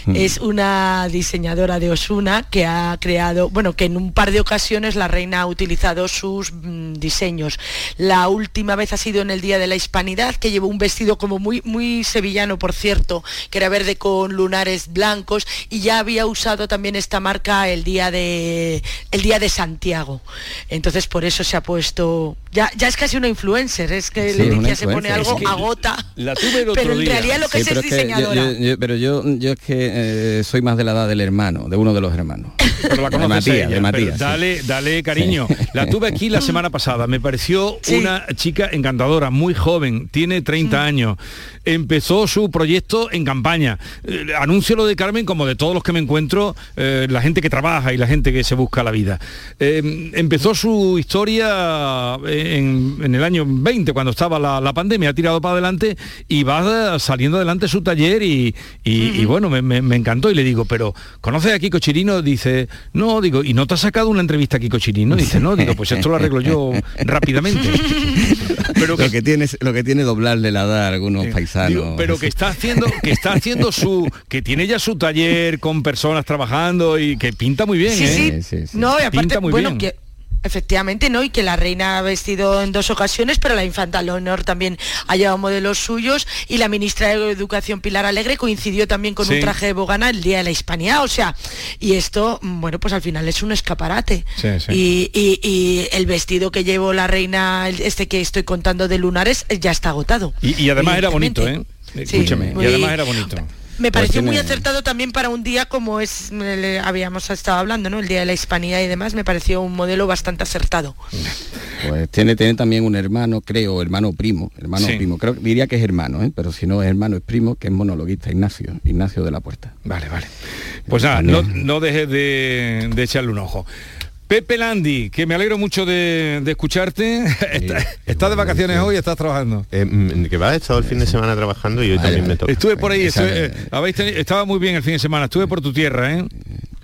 Mm. Es una diseñadora de Osuna que ha creado, bueno, que en un par de ocasiones la reina ha utilizado sus mm, diseños. La última vez ha sido en el Día de la Hispanidad, que llevó un vestido como muy, muy sevillano, por cierto, que era verde con lunares blancos, y ya había usado también esta marca el día de el día de Santiago. Entonces por eso se ha puesto. Ya, ya es casi una influencer, es que Sí, Leticia una se pone algo Es que agota. La tuve el otro Pero en día. realidad lo que Sí, es pero es que yo- diseñadora. yo- yo- pero yo, yo es que eh, soy más de la edad del hermano, de uno de los hermanos. Pero la de Matías, ella, de pero Matías. sí. Dale, dale cariño. La tuve aquí la semana pasada. Me pareció una chica encantadora, muy joven, tiene 30 años. Empezó su proyecto en campaña. Eh, anuncio lo de Carmen como de todos los que me encuentro, eh, la gente que trabaja y la gente que se busca la vida. Eh, empezó su historia en, en el año 20, cuando estaba la, la pandemia, ha tirado para adelante y va saliendo adelante su taller y, y- y bueno, me, me- me encantó y le digo, pero ¿conoces a Kiko Chirino? Dice, no, digo, ¿y no te has sacado una entrevista a Kiko Chirino? Dice, no, digo, pues esto lo arreglo yo rápidamente. lo que tiene lo que tiene doblarle la edad a algunos paisanos. Digo, pero que está haciendo, que está haciendo su, que tiene ya su taller con personas trabajando y que pinta muy bien, Sí, ¿eh? sí. No, y aparte, pinta muy bueno, bien. que efectivamente, ¿no? Y que la reina ha vestido en dos ocasiones, pero la infanta Leonor también ha llevado modelos suyos y la ministra de Educación Pilar Alegre coincidió también con Sí. un traje de Bogana el día de la Hispanidad, o sea, y esto, mm, bueno, pues al final es un escaparate. Sí, sí. Y, y- y el vestido que llevó la reina, este que estoy contando de lunares, ya está agotado. Y, y además era bonito, ¿eh? Escúchame, y además era bonito. Me Pues pareció muy acertado también para un día como es, eh, le- habíamos estado hablando, ¿no? El Día de la Hispanidad y demás, me pareció un modelo bastante acertado. Pues tiene, tiene también un hermano, creo, hermano primo, hermano Sí. primo. Creo diría que es hermano, ¿eh? pero si no es hermano es primo, que es monologuista, Ignacio, Ignacio de la Puerta. Vale, vale. Pues nada, no, no dejes de, de echarle un ojo. Pepe Landi, que me alegro mucho de, de escucharte. Está- ¿Estás de vacaciones hoy? ¿Estás trabajando? Eh, mm, que va, he estado el fin de semana trabajando y hoy también me toca. Estuve por ahí, estuve- eh, habéis teni- estaba muy bien el fin de semana, estuve por tu tierra, ¿eh?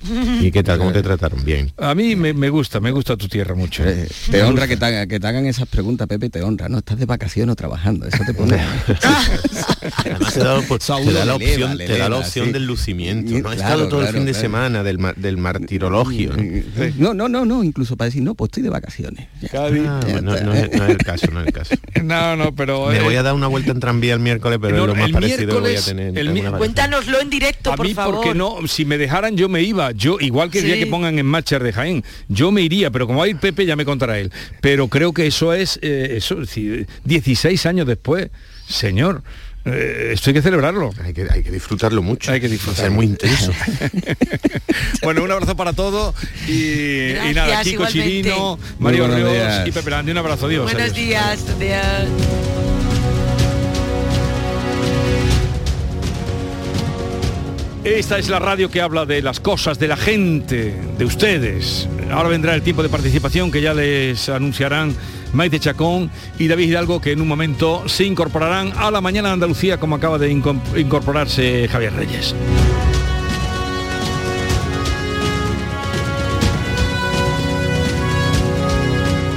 ¿Y qué tal? ¿Cómo te trataron? Bien. A mí me, me gusta, me gusta tu tierra mucho. Eh, Te honra que te, que te hagan esas preguntas, Pepe, te honra, ¿no? Estás de vacaciones o trabajando, eso te pone... Además te da, te la eleva, opción, te da la opción sí. del lucimiento. ¿no? He Claro, estado todo el claro, fin de semana del, del martirologio. ¿no? No, no, no, no, incluso para decir, no, pues estoy de vacaciones. Ah, no, no es, no es el caso, no es el caso. No, no, pero... Me eh, voy a dar una vuelta en tranvía el miércoles, pero No, es lo más el parecido que voy a miércoles- tener. el. Cuéntanoslo en directo, a por mí favor. porque no, si me dejaran yo me iba, yo igual que el día que pongan en marcha de Jaén, yo me iría, pero como va a ir Pepe ya me contará él. Pero creo que eso es, eh, eso, es decir, 16 años después, señor, eh, esto hay que celebrarlo. Hay que, hay que disfrutarlo mucho. Hay que disfrutarlo. Ser muy intenso. bueno, un abrazo para todos y, nada, Kiko igualmente. Chirino, Mario Ríos y Pepe Landi, un abrazo, Dios. Buenos días, adiós. Esta es la radio que habla de las cosas, de la gente, de ustedes. Ahora vendrá el tiempo de participación que ya les anunciarán Maite Chacón y David Hidalgo, que en un momento se incorporarán a la mañana de Andalucía, como acaba de incorporarse Javier Reyes.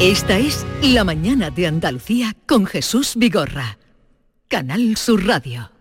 Esta es La mañana de Andalucía con Jesús Vigorra. Canal Sur Radio.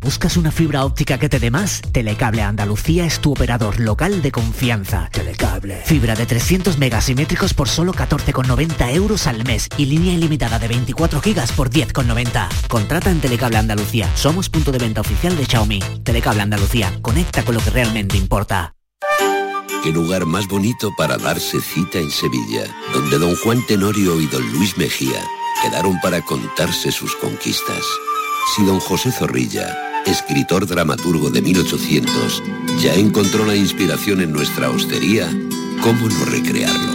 ¿Buscas una fibra óptica que te dé más? Telecable Andalucía es tu operador local de confianza. Telecable. Fibra de 300 megasimétricos por solo 14,90 euros al mes y línea ilimitada de 24 gigas por 10,90. Contrata en Telecable Andalucía. Somos punto de venta oficial de Xiaomi. Telecable Andalucía. Conecta con lo que realmente importa. Qué lugar más bonito para darse cita en Sevilla, donde don Juan Tenorio y don Luis Mejía quedaron para contarse sus conquistas. Si don José Zorrilla, escritor dramaturgo de 1800, ya encontró la inspiración en nuestra hostería, ¿cómo no recrearlo?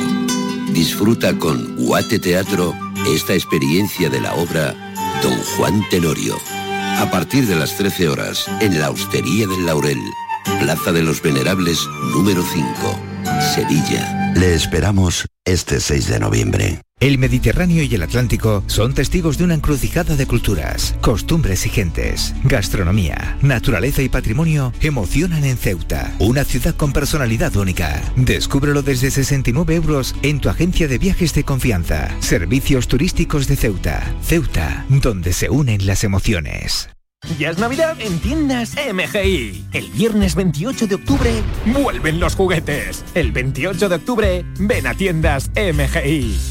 Disfruta con Guate Teatro esta experiencia de la obra Don Juan Tenorio. A partir de las 13 horas, en la Hostería del Laurel, Plaza de los Venerables, número 5, Sevilla. Le esperamos este 6 de noviembre. El Mediterráneo y el Atlántico son testigos de una encrucijada de culturas, costumbres y gentes. Gastronomía, naturaleza y patrimonio emocionan en Ceuta, una ciudad con personalidad única. Descúbrelo desde 69 euros en tu agencia de viajes de confianza. Servicios turísticos de Ceuta. Ceuta, donde se unen las emociones. Ya es Navidad en tiendas MGI. El viernes 28 de octubre vuelven los juguetes. El 28 de octubre ven a tiendas MGI.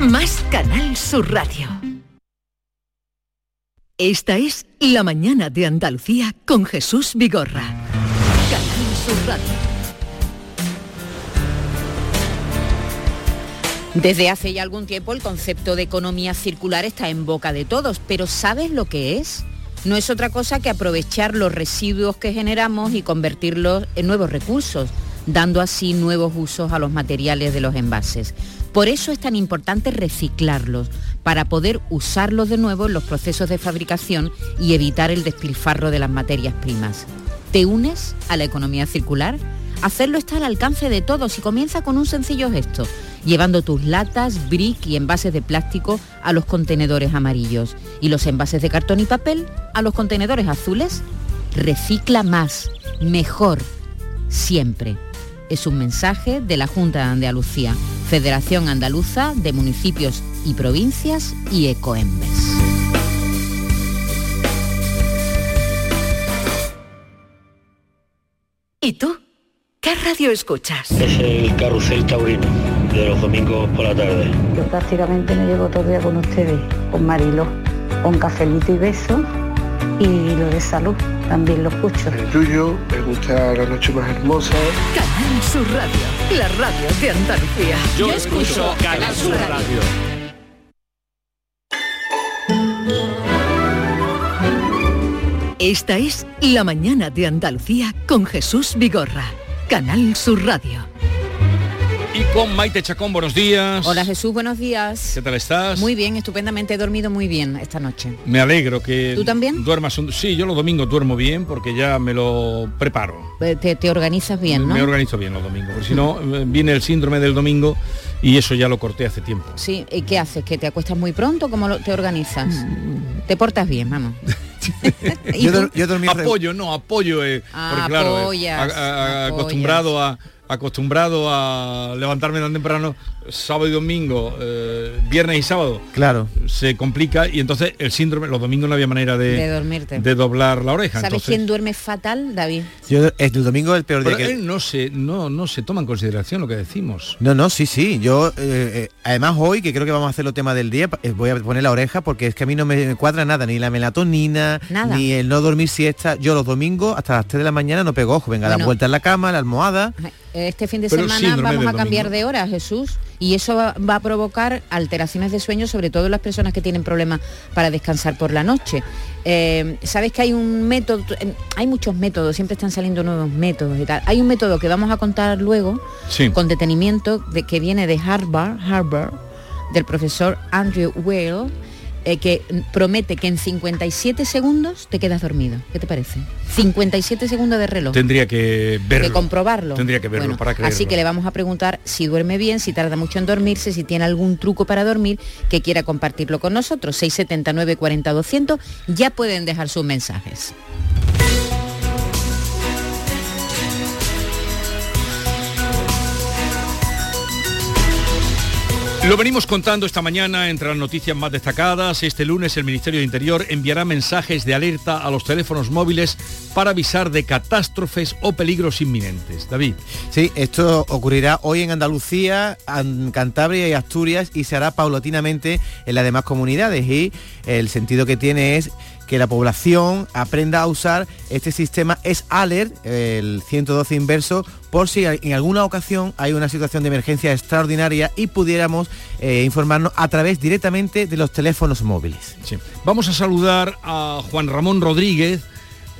más Canal Sur Radio. Esta es La mañana de Andalucía con Jesús Vigorra. Canal Sur Radio. Desde hace ya algún tiempo el concepto de economía circular está en boca de todos, pero ¿sabes lo que es? No es otra cosa que aprovechar los residuos que generamos y convertirlos en nuevos recursos, dando así nuevos usos a los materiales de los envases. Por eso es tan importante reciclarlos, para poder usarlos de nuevo en los procesos de fabricación y evitar el despilfarro de las materias primas. ¿Te unes a la economía circular? Hacerlo está al alcance de todos y comienza con un sencillo gesto, llevando tus latas, brick y envases de plástico a los contenedores amarillos y los envases de cartón y papel a los contenedores azules. Recicla más, mejor, siempre. Es un mensaje de la Junta de Andalucía, Federación Andaluza de Municipios y Provincias y Ecoembes. ¿Y tú? ¿Qué radio escuchas? Es el carrusel taurino de los domingos por la tarde. Yo prácticamente me llevo todo el día con ustedes, con Marilo, con cafelito y beso y lo de salud también lo escucho. El tuyo, me gusta la noche más hermosa. Canal Sur Radio, la radio de Andalucía. Yo escucho Canal Sur Radio. Esta es La mañana de Andalucía con Jesús Vigorra. Canal Sur Radio. Con Maite Chacón, buenos días. Hola Jesús, buenos días. ¿Qué tal estás? Muy bien, estupendamente. He dormido muy bien esta noche. Me alegro que... ¿Tú también? Duermas un... Sí, yo los domingos duermo bien porque ya me lo preparo. Te, te organizas bien, ¿no? Me organizo bien los domingos, porque si no eh, viene el síndrome del domingo y eso ya lo corté hace tiempo. Sí, ¿y qué haces? ¿Que te acuestas muy pronto? ¿Cómo lo- te organizas? Te portas bien, vamos. ¿Y tú? apoyo, no, apoyo, eh, Ah, porque claro, eh, apoyas, a- a- a- apoyas. acostumbrado a acostumbrado a levantarme tan temprano sábado y domingo, eh, viernes y sábado. Claro. Se complica y entonces el síndrome, los domingos no había manera de, De dormirte. de doblar la oreja. ¿Sabes entonces- quién duerme fatal, David? Yo, el domingo es el peor Pero día que... él no se, no, no se toma en consideración lo que decimos. No, no, sí, sí. Yo, eh, eh, además hoy, que creo que vamos a hacer los temas del día, eh, voy a poner la oreja porque es que a mí no me cuadra nada, ni la melatonina, Nada. ni el no dormir siesta. Yo los domingos hasta las 3 de la mañana no pego ojo, venga, la Bueno. vuelta en la cama, la almohada. Este fin de Pero semana vamos a cambiar domingo. de hora, Jesús, y eso va, va a provocar alteraciones de sueño, sobre todo en las personas que tienen problemas para descansar por la noche. Eh, Sabes que hay un método, eh, hay muchos métodos, siempre están saliendo nuevos métodos y tal. Hay un método que vamos a contar luego Sí. con detenimiento de, que viene de Harvard, Harvard, del profesor Andrew Weil, eh, que promete que en 57 segundos te quedas dormido. ¿Qué te parece? 57 segundos de reloj Tendría que verlo. que comprobarlo. Tendría que verlo Bueno, para creerlo. Así que le vamos a preguntar si duerme bien, si tarda mucho en dormirse, si tiene algún truco para dormir que quiera compartirlo con nosotros. 679 40 200 ya pueden dejar sus mensajes. Lo venimos contando esta mañana entre las noticias más destacadas. Este lunes el Ministerio de Interior enviará mensajes de alerta a los teléfonos móviles para avisar de catástrofes o peligros inminentes. David. Sí, esto ocurrirá hoy en Andalucía, en Cantabria y Asturias y se hará paulatinamente en las demás comunidades y el sentido que tiene es que la población aprenda a usar este sistema es alert, el 112 inverso, por si en alguna ocasión hay una situación de emergencia extraordinaria y pudiéramos eh, informarnos a través directamente de los teléfonos móviles. Sí. Vamos a saludar a Juan Ramón Rodríguez,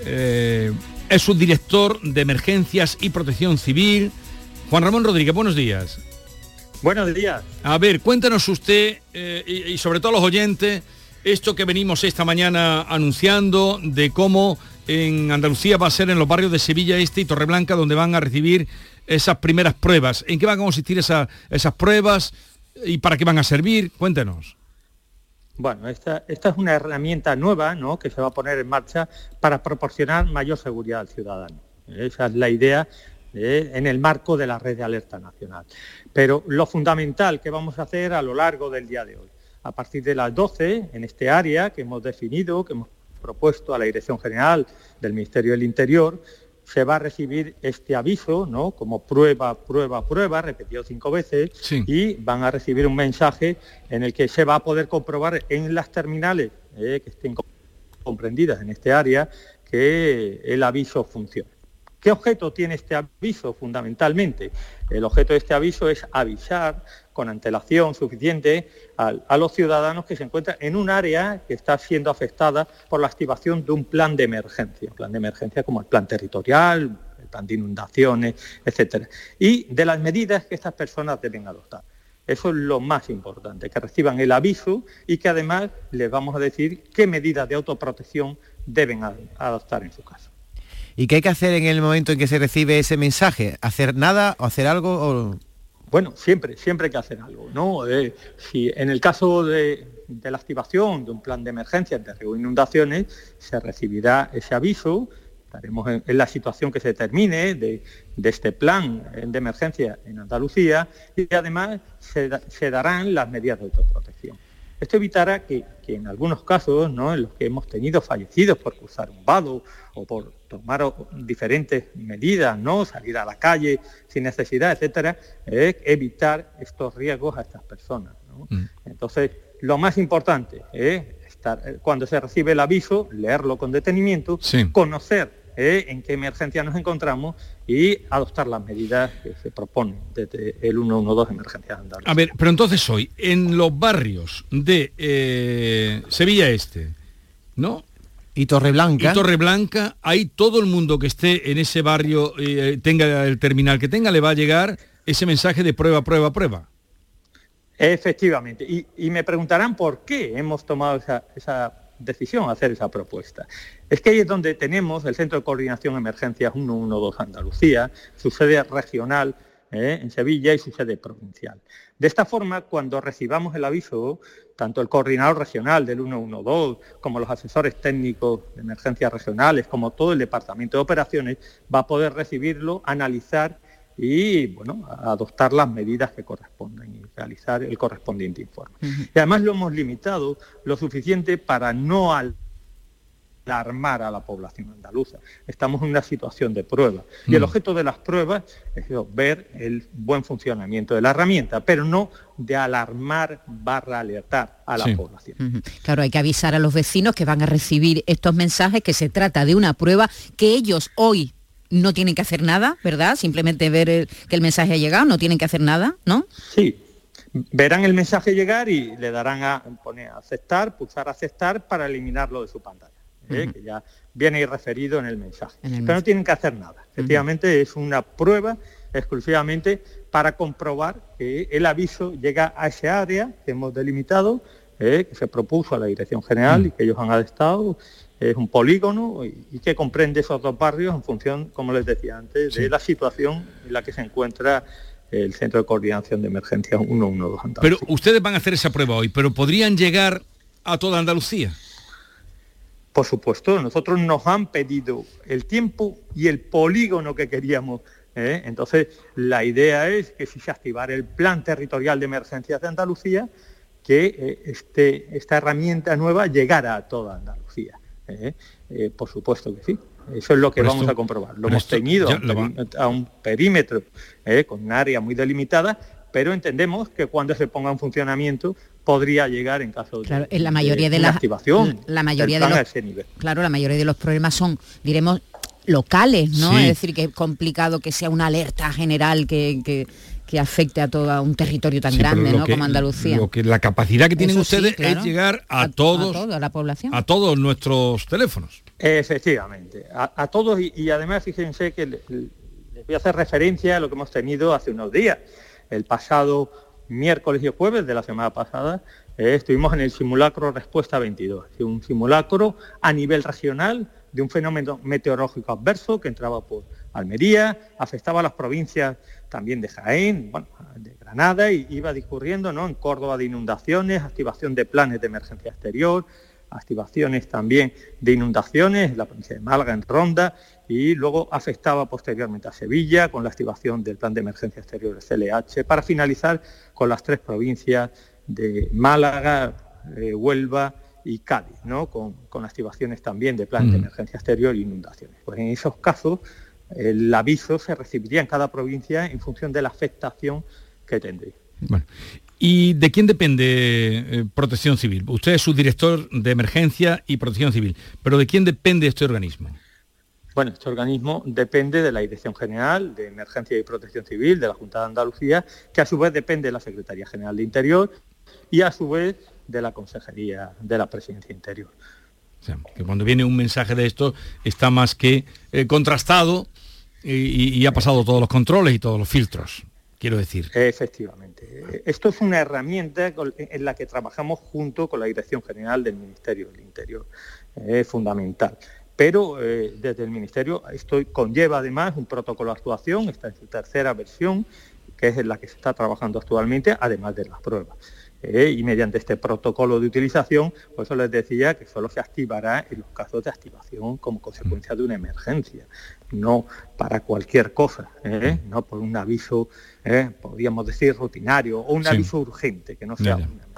eh, es subdirector de Emergencias y Protección Civil. Juan Ramón Rodríguez, buenos días. Buenos días. A ver, cuéntanos usted eh, y, y sobre todo los oyentes esto que venimos esta mañana anunciando de cómo en Andalucía va a ser en los barrios de Sevilla Este y Torreblanca donde van a recibir esas primeras pruebas. ¿En qué van a consistir esa- esas pruebas y para qué van a servir? Cuéntenos. Bueno, esta, esta es una herramienta nueva ¿no? que se va a poner en marcha para proporcionar mayor seguridad al ciudadano. Esa es la idea en el marco de la red de alerta nacional. Pero lo fundamental que vamos a hacer a lo largo del día de hoy, a partir de las 12, en este área que hemos definido, que hemos propuesto a la Dirección General del Ministerio del Interior, se va a recibir este aviso, ¿no? Como prueba, prueba, prueba, repetido cinco veces, Sí. y van a recibir un mensaje en el que se va a poder comprobar en las terminales eh, que estén co- comprendidas en este área que el aviso funciona. ¿Qué objeto tiene este aviso fundamentalmente? El objeto de este aviso es avisar con antelación suficiente a, los ciudadanos que se encuentran en un área que está siendo afectada por la activación de un plan de emergencia, un plan de emergencia como el plan territorial, el plan de inundaciones, etcétera, y de las medidas que estas personas deben adoptar. Eso es lo más importante, que reciban el aviso y que además les vamos a decir qué medidas de autoprotección deben adoptar en su caso. ¿Y qué hay que hacer en el momento en que se recibe ese mensaje? ¿Hacer nada o hacer algo? Bueno, siempre, siempre hay que hacer algo, ¿no? Eh, si en el caso de, la activación de un plan de emergencia de riesgo de inundaciones, se recibirá ese aviso, estaremos en, la situación que se termine de, este plan eh, de emergencia en Andalucía y además se darán las medidas de autoprotección. Esto evitará que, que en algunos casos, ¿no? en los que hemos tenido fallecidos por cruzar un vado o por tomar diferentes medidas, ¿no? salir a la calle sin necesidad, etcétera, eh, evitar estos riesgos a estas personas. ¿no? Entonces, lo más importante es estar, cuando se recibe el aviso, leerlo con detenimiento, Sí. conocer eh, en qué emergencia nos encontramos y adoptar las medidas que se proponen desde el 112 Emergencias Andalucía. A ver, pero entonces hoy, en los barrios de eh, Sevilla Este, ¿no? Y Torreblanca. Y Torreblanca, ahí todo el mundo que esté en ese barrio, eh, tenga el terminal que tenga, le va a llegar ese mensaje de prueba, prueba, prueba. Efectivamente. Y, me preguntarán por qué hemos tomado esa, decisión, hacer esa propuesta. Es que ahí es donde tenemos el Centro de Coordinación Emergencias 112 Andalucía, su sede regional ¿eh? en Sevilla y su sede provincial. De esta forma, cuando recibamos el aviso, tanto el coordinador regional del 112 como los asesores técnicos de emergencias regionales, como todo el departamento de operaciones, va a poder recibirlo, analizar y bueno, adoptar las medidas que corresponden y realizar el correspondiente informe. Y además lo hemos limitado lo suficiente para no alarmar a la población andaluza. Estamos en una situación de prueba. Y el mm. objeto de las pruebas es ver el buen funcionamiento de la herramienta, pero no de alarmar barra alertar a la población. Claro, hay que avisar a los vecinos que van a recibir estos mensajes, que se trata de una prueba que ellos hoy no tienen que hacer nada, ¿verdad? Simplemente ver que el mensaje ha llegado, no tienen que hacer nada, ¿no? Sí, verán el mensaje llegar y le darán a poner aceptar, pulsar aceptar para eliminarlo de su pantalla, ¿eh? que ya viene referido en el mensaje. Pero no tienen que hacer nada. Efectivamente es una prueba exclusivamente para comprobar que el aviso llega a ese área que hemos delimitado, ¿eh? que se propuso a la Dirección General y que ellos han adaptado es un polígono y, que comprende esos dos barrios en función, como les decía antes, de la situación en la que se encuentra el Centro de Coordinación de Emergencias 112 Andalucía. Pero ustedes van a hacer esa prueba hoy, pero ¿podrían llegar a toda Andalucía? Por supuesto, nosotros nos han pedido el tiempo y el polígono que queríamos. ¿eh? Entonces, la idea es que si se activara el Plan Territorial de Emergencias de Andalucía, que eh, este, esta herramienta nueva llegara a toda Andalucía. ¿Eh? Eh, por supuesto que sí. Eso es lo que vamos a comprobar. Lo hemos tenido a un, perímetro, ¿eh? con un área muy delimitada, pero entendemos que cuando se ponga en funcionamiento podría llegar en caso de, en la mayoría de, la activación la mayoría de los, claro la mayoría de los problemas son diremos locales no es decir que es complicado que sea una alerta general que que afecte a todo un territorio tan grande ¿no? como Andalucía. Lo que, la capacidad que tienen ustedes es llegar a, todos, a, toda la población. a todos nuestros teléfonos. Efectivamente, a, todos y, además fíjense que les voy a hacer referencia a lo que hemos tenido hace unos días. El pasado miércoles y jueves de la semana pasada eh, estuvimos en el simulacro Respuesta 22, un simulacro a nivel regional de un fenómeno meteorológico adverso que entraba por Almería, afectaba a las provincias también de Jaén, de Granada, y iba discurriendo ¿no? en Córdoba de inundaciones, activación de planes de emergencia exterior, activaciones también de inundaciones en la provincia de Málaga, en Ronda, y luego afectaba posteriormente a Sevilla con la activación del plan de emergencia exterior CLH, para finalizar con las tres provincias de Málaga, eh, Huelva y Cádiz, ¿no? con, activaciones también de plan de mm. emergencia exterior e inundaciones. Pues en esos casos el aviso se recibiría en cada provincia en función de la afectación que tendría. ¿Y de quién depende eh, Protección Civil? Usted es su director de emergencia y protección civil, pero ¿de quién depende este organismo? Bueno, este organismo depende de la Dirección General de Emergencia y Protección Civil de la Junta de Andalucía, que a su vez depende de la Secretaría General de Interior y a su vez de la Consejería de la Presidencia Interior. O sea, que cuando viene un mensaje de esto está más que eh, contrastado y, ha pasado todos los controles y todos los filtros, quiero decir. Efectivamente. Esto es una herramienta en la que trabajamos junto con la Dirección General del Ministerio del Interior. Es fundamental. Pero eh, desde el Ministerio esto conlleva además un protocolo de actuación, está en su tercera versión, que es en la que se está trabajando actualmente, además de las pruebas. Eh, y mediante este protocolo de utilización, por eso les decía que solo se activará en los casos de activación como consecuencia de una emergencia, no para cualquier cosa, ¿eh? no por un aviso, ¿eh? podríamos decir, rutinario o un aviso urgente, que no sea una.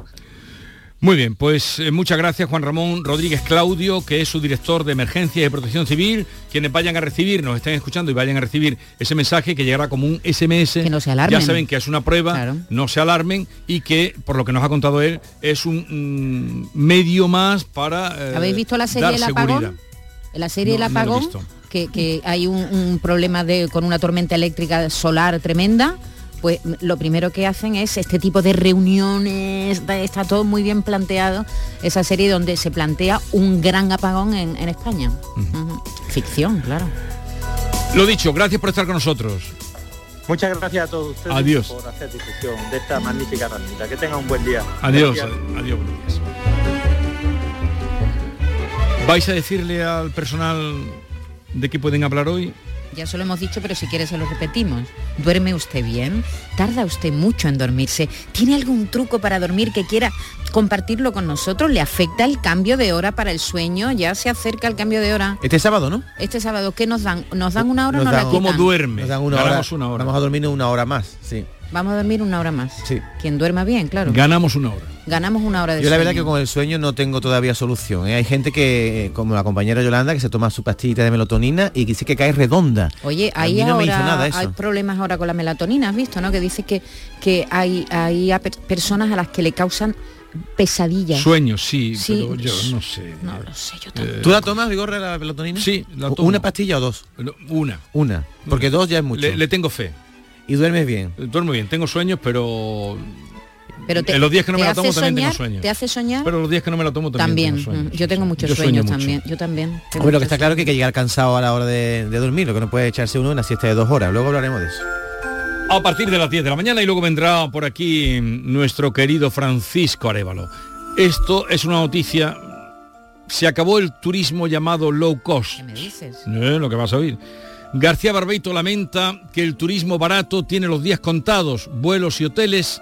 Muy bien, pues eh, muchas gracias Juan Ramón Rodríguez Claudio, que es su director de emergencia y protección civil. Quienes vayan a recibir, nos estén escuchando y vayan a recibir ese mensaje que llegará como un SMS. Que no se alarmen. Ya saben que es una prueba, no se alarmen y que, por lo que nos ha contado él, es un mm, medio más para... Eh, ¿Habéis visto la serie El Apagón? La serie El Apagón, que, hay un, un problema de, con una tormenta eléctrica solar tremenda pues lo primero que hacen es este tipo de reuniones, está todo muy bien planteado, esa serie donde se plantea un gran apagón en, España. Ficción, claro. Lo dicho, gracias por estar con nosotros. Muchas gracias a todos ustedes Adiós. por hacer difusión de esta magnífica herramienta. Que tengan un buen día. Adiós, Gracias. adiós, buenos días. ¿Vais a decirle al personal de qué pueden hablar hoy? Ya se lo hemos dicho, pero si quiere se lo repetimos. ¿Duerme usted bien? ¿Tarda usted mucho en dormirse? ¿Tiene algún truco para dormir que quiera compartirlo con nosotros? ¿Le afecta el cambio de hora para el sueño? Ya se acerca el cambio de hora. Este sábado, ¿no? Este sábado, ¿qué nos dan? ¿Nos dan una hora o Nos dan- la quitan? Nos dan una hora, una hora. Vamos a dormir una hora más, sí. Vamos a dormir una hora más. Sí. Quien duerma bien, claro. Ganamos una hora. Ganamos una hora de Yo la verdad sueño. que con el sueño no tengo todavía solución. ¿eh? Hay gente que, como la compañera Yolanda, que se toma su pastillita de melatonina y que sí que cae redonda. Oye, A ahí no ahora hizo nada eso. hay problemas ahora con la melatonina, has visto, ¿no? Que dice que, que hay, hay a per- personas a las que le causan pesadillas. Sueños, sí, Sí. pero yo no sé. No lo sé, yo Eh, ¿Tú la tomas, Vigorra, la melatonina? Sí, la ¿U- tomo. ¿Una pastilla o dos? Una. Una. Porque dos ya es mucho. Le, le tengo fe. ¿Y duermes bien? Duermo bien, tengo sueños, pero... Pero te, en los días que no me la hace tomo también tengo soñar, sueños. ¿Te hace soñar? Pero los días que no me la tomo también, también. tengo sueños. Yo tengo muchos Yo sueño sueños mucho. también. Yo también. Bueno, que muchos está claro que hay que llegar cansado a la hora de, de dormir, lo que no puede echarse uno en una siesta de dos horas. Luego hablaremos de eso. A partir de las 10 de la mañana y luego vendrá por aquí nuestro querido Francisco Arevalo. Esto es una noticia. Se acabó el turismo llamado low cost. ¿Qué me dices? Eh, lo que vas a oír. García Barbeito lamenta que el turismo barato tiene los días contados. Vuelos y hoteles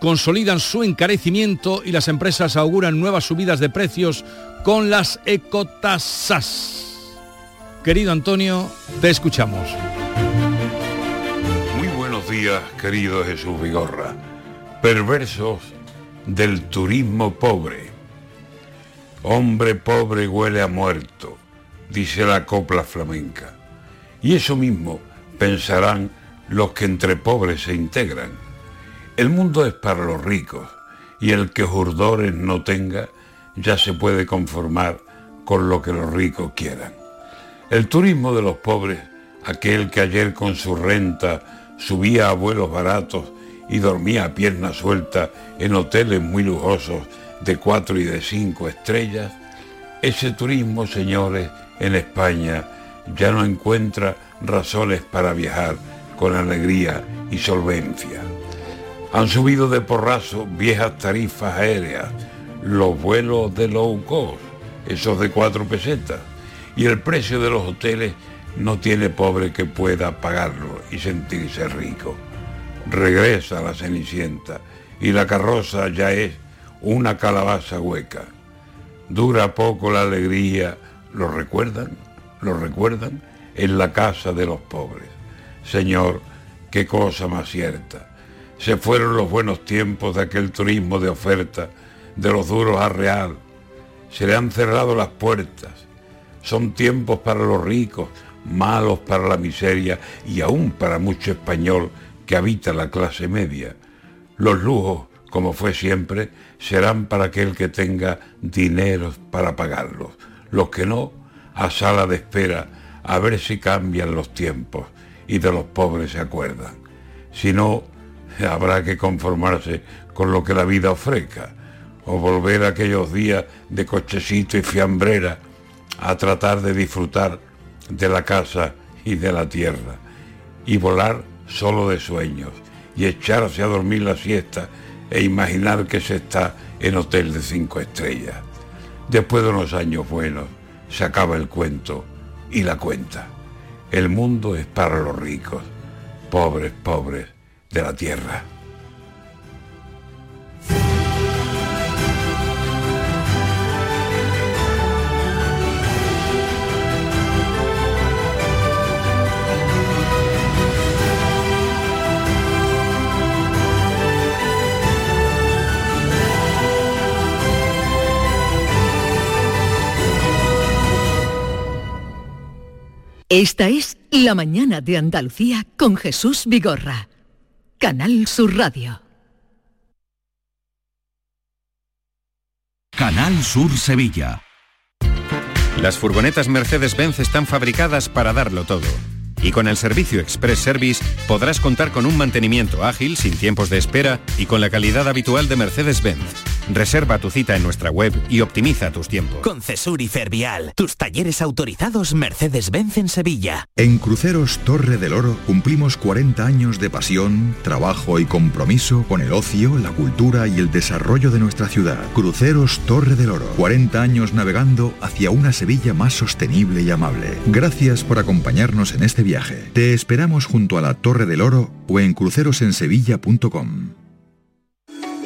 consolidan su encarecimiento y las empresas auguran nuevas subidas de precios con las ecotasas. Querido Antonio, te escuchamos. Muy buenos días, querido Jesús Vigorra. Perversos del turismo pobre. Hombre pobre huele a muerto, dice la copla flamenca. Y eso mismo pensarán los que entre pobres se integran. El mundo es para los ricos y el que jurdores no tenga ya se puede conformar con lo que los ricos quieran. El turismo de los pobres, aquel que ayer con su renta subía a vuelos baratos y dormía a pierna suelta en hoteles muy lujosos de cuatro y de cinco estrellas, ese turismo, señores, en España ya no encuentra razones para viajar con alegría y solvencia. Han subido de porrazo viejas tarifas aéreas, los vuelos de low cost, esos de cuatro pesetas, y el precio de los hoteles no tiene pobre que pueda pagarlo y sentirse rico. Regresa la Cenicienta y la carroza ya es una calabaza hueca. Dura poco la alegría, ¿lo recuerdan? ¿Lo recuerdan? En la casa de los pobres. Señor, qué cosa más cierta. Se fueron los buenos tiempos de aquel turismo de oferta, de los duros a real. Se le han cerrado las puertas. Son tiempos para los ricos, malos para la miseria y aún para mucho español que habita la clase media. Los lujos, como fue siempre, serán para aquel que tenga dinero para pagarlos. Los que no, a sala de espera, a ver si cambian los tiempos y de los pobres se acuerdan. Si no, habrá que conformarse con lo que la vida ofrezca, o volver a aquellos días de cochecito y fiambrera a tratar de disfrutar de la casa y de la tierra, y volar solo de sueños, y echarse a dormir la siesta e imaginar que se está en hotel de cinco estrellas. Después de unos años buenos, se acaba el cuento y la cuenta. El mundo es para los ricos, pobres, pobres de la tierra. Esta es La mañana de Andalucía con Jesús Vigorra. Canal Sur Radio. Canal Sur Sevilla. Las furgonetas Mercedes-Benz están fabricadas para darlo todo. Y con el servicio Express Service podrás contar con un mantenimiento ágil, sin tiempos de espera y con la calidad habitual de Mercedes-Benz. Reserva tu cita en nuestra web y optimiza tus tiempos. Con Cesur y Fervial, tus talleres autorizados Mercedes-Benz en Sevilla. En Cruceros Torre del Oro cumplimos 40 años de pasión, trabajo y compromiso con el ocio, la cultura y el desarrollo de nuestra ciudad. Cruceros Torre del Oro, 40 años navegando hacia una Sevilla más sostenible y amable. Gracias por acompañarnos en este viaje. Te esperamos junto a la Torre del Oro o en crucerosensevilla.com.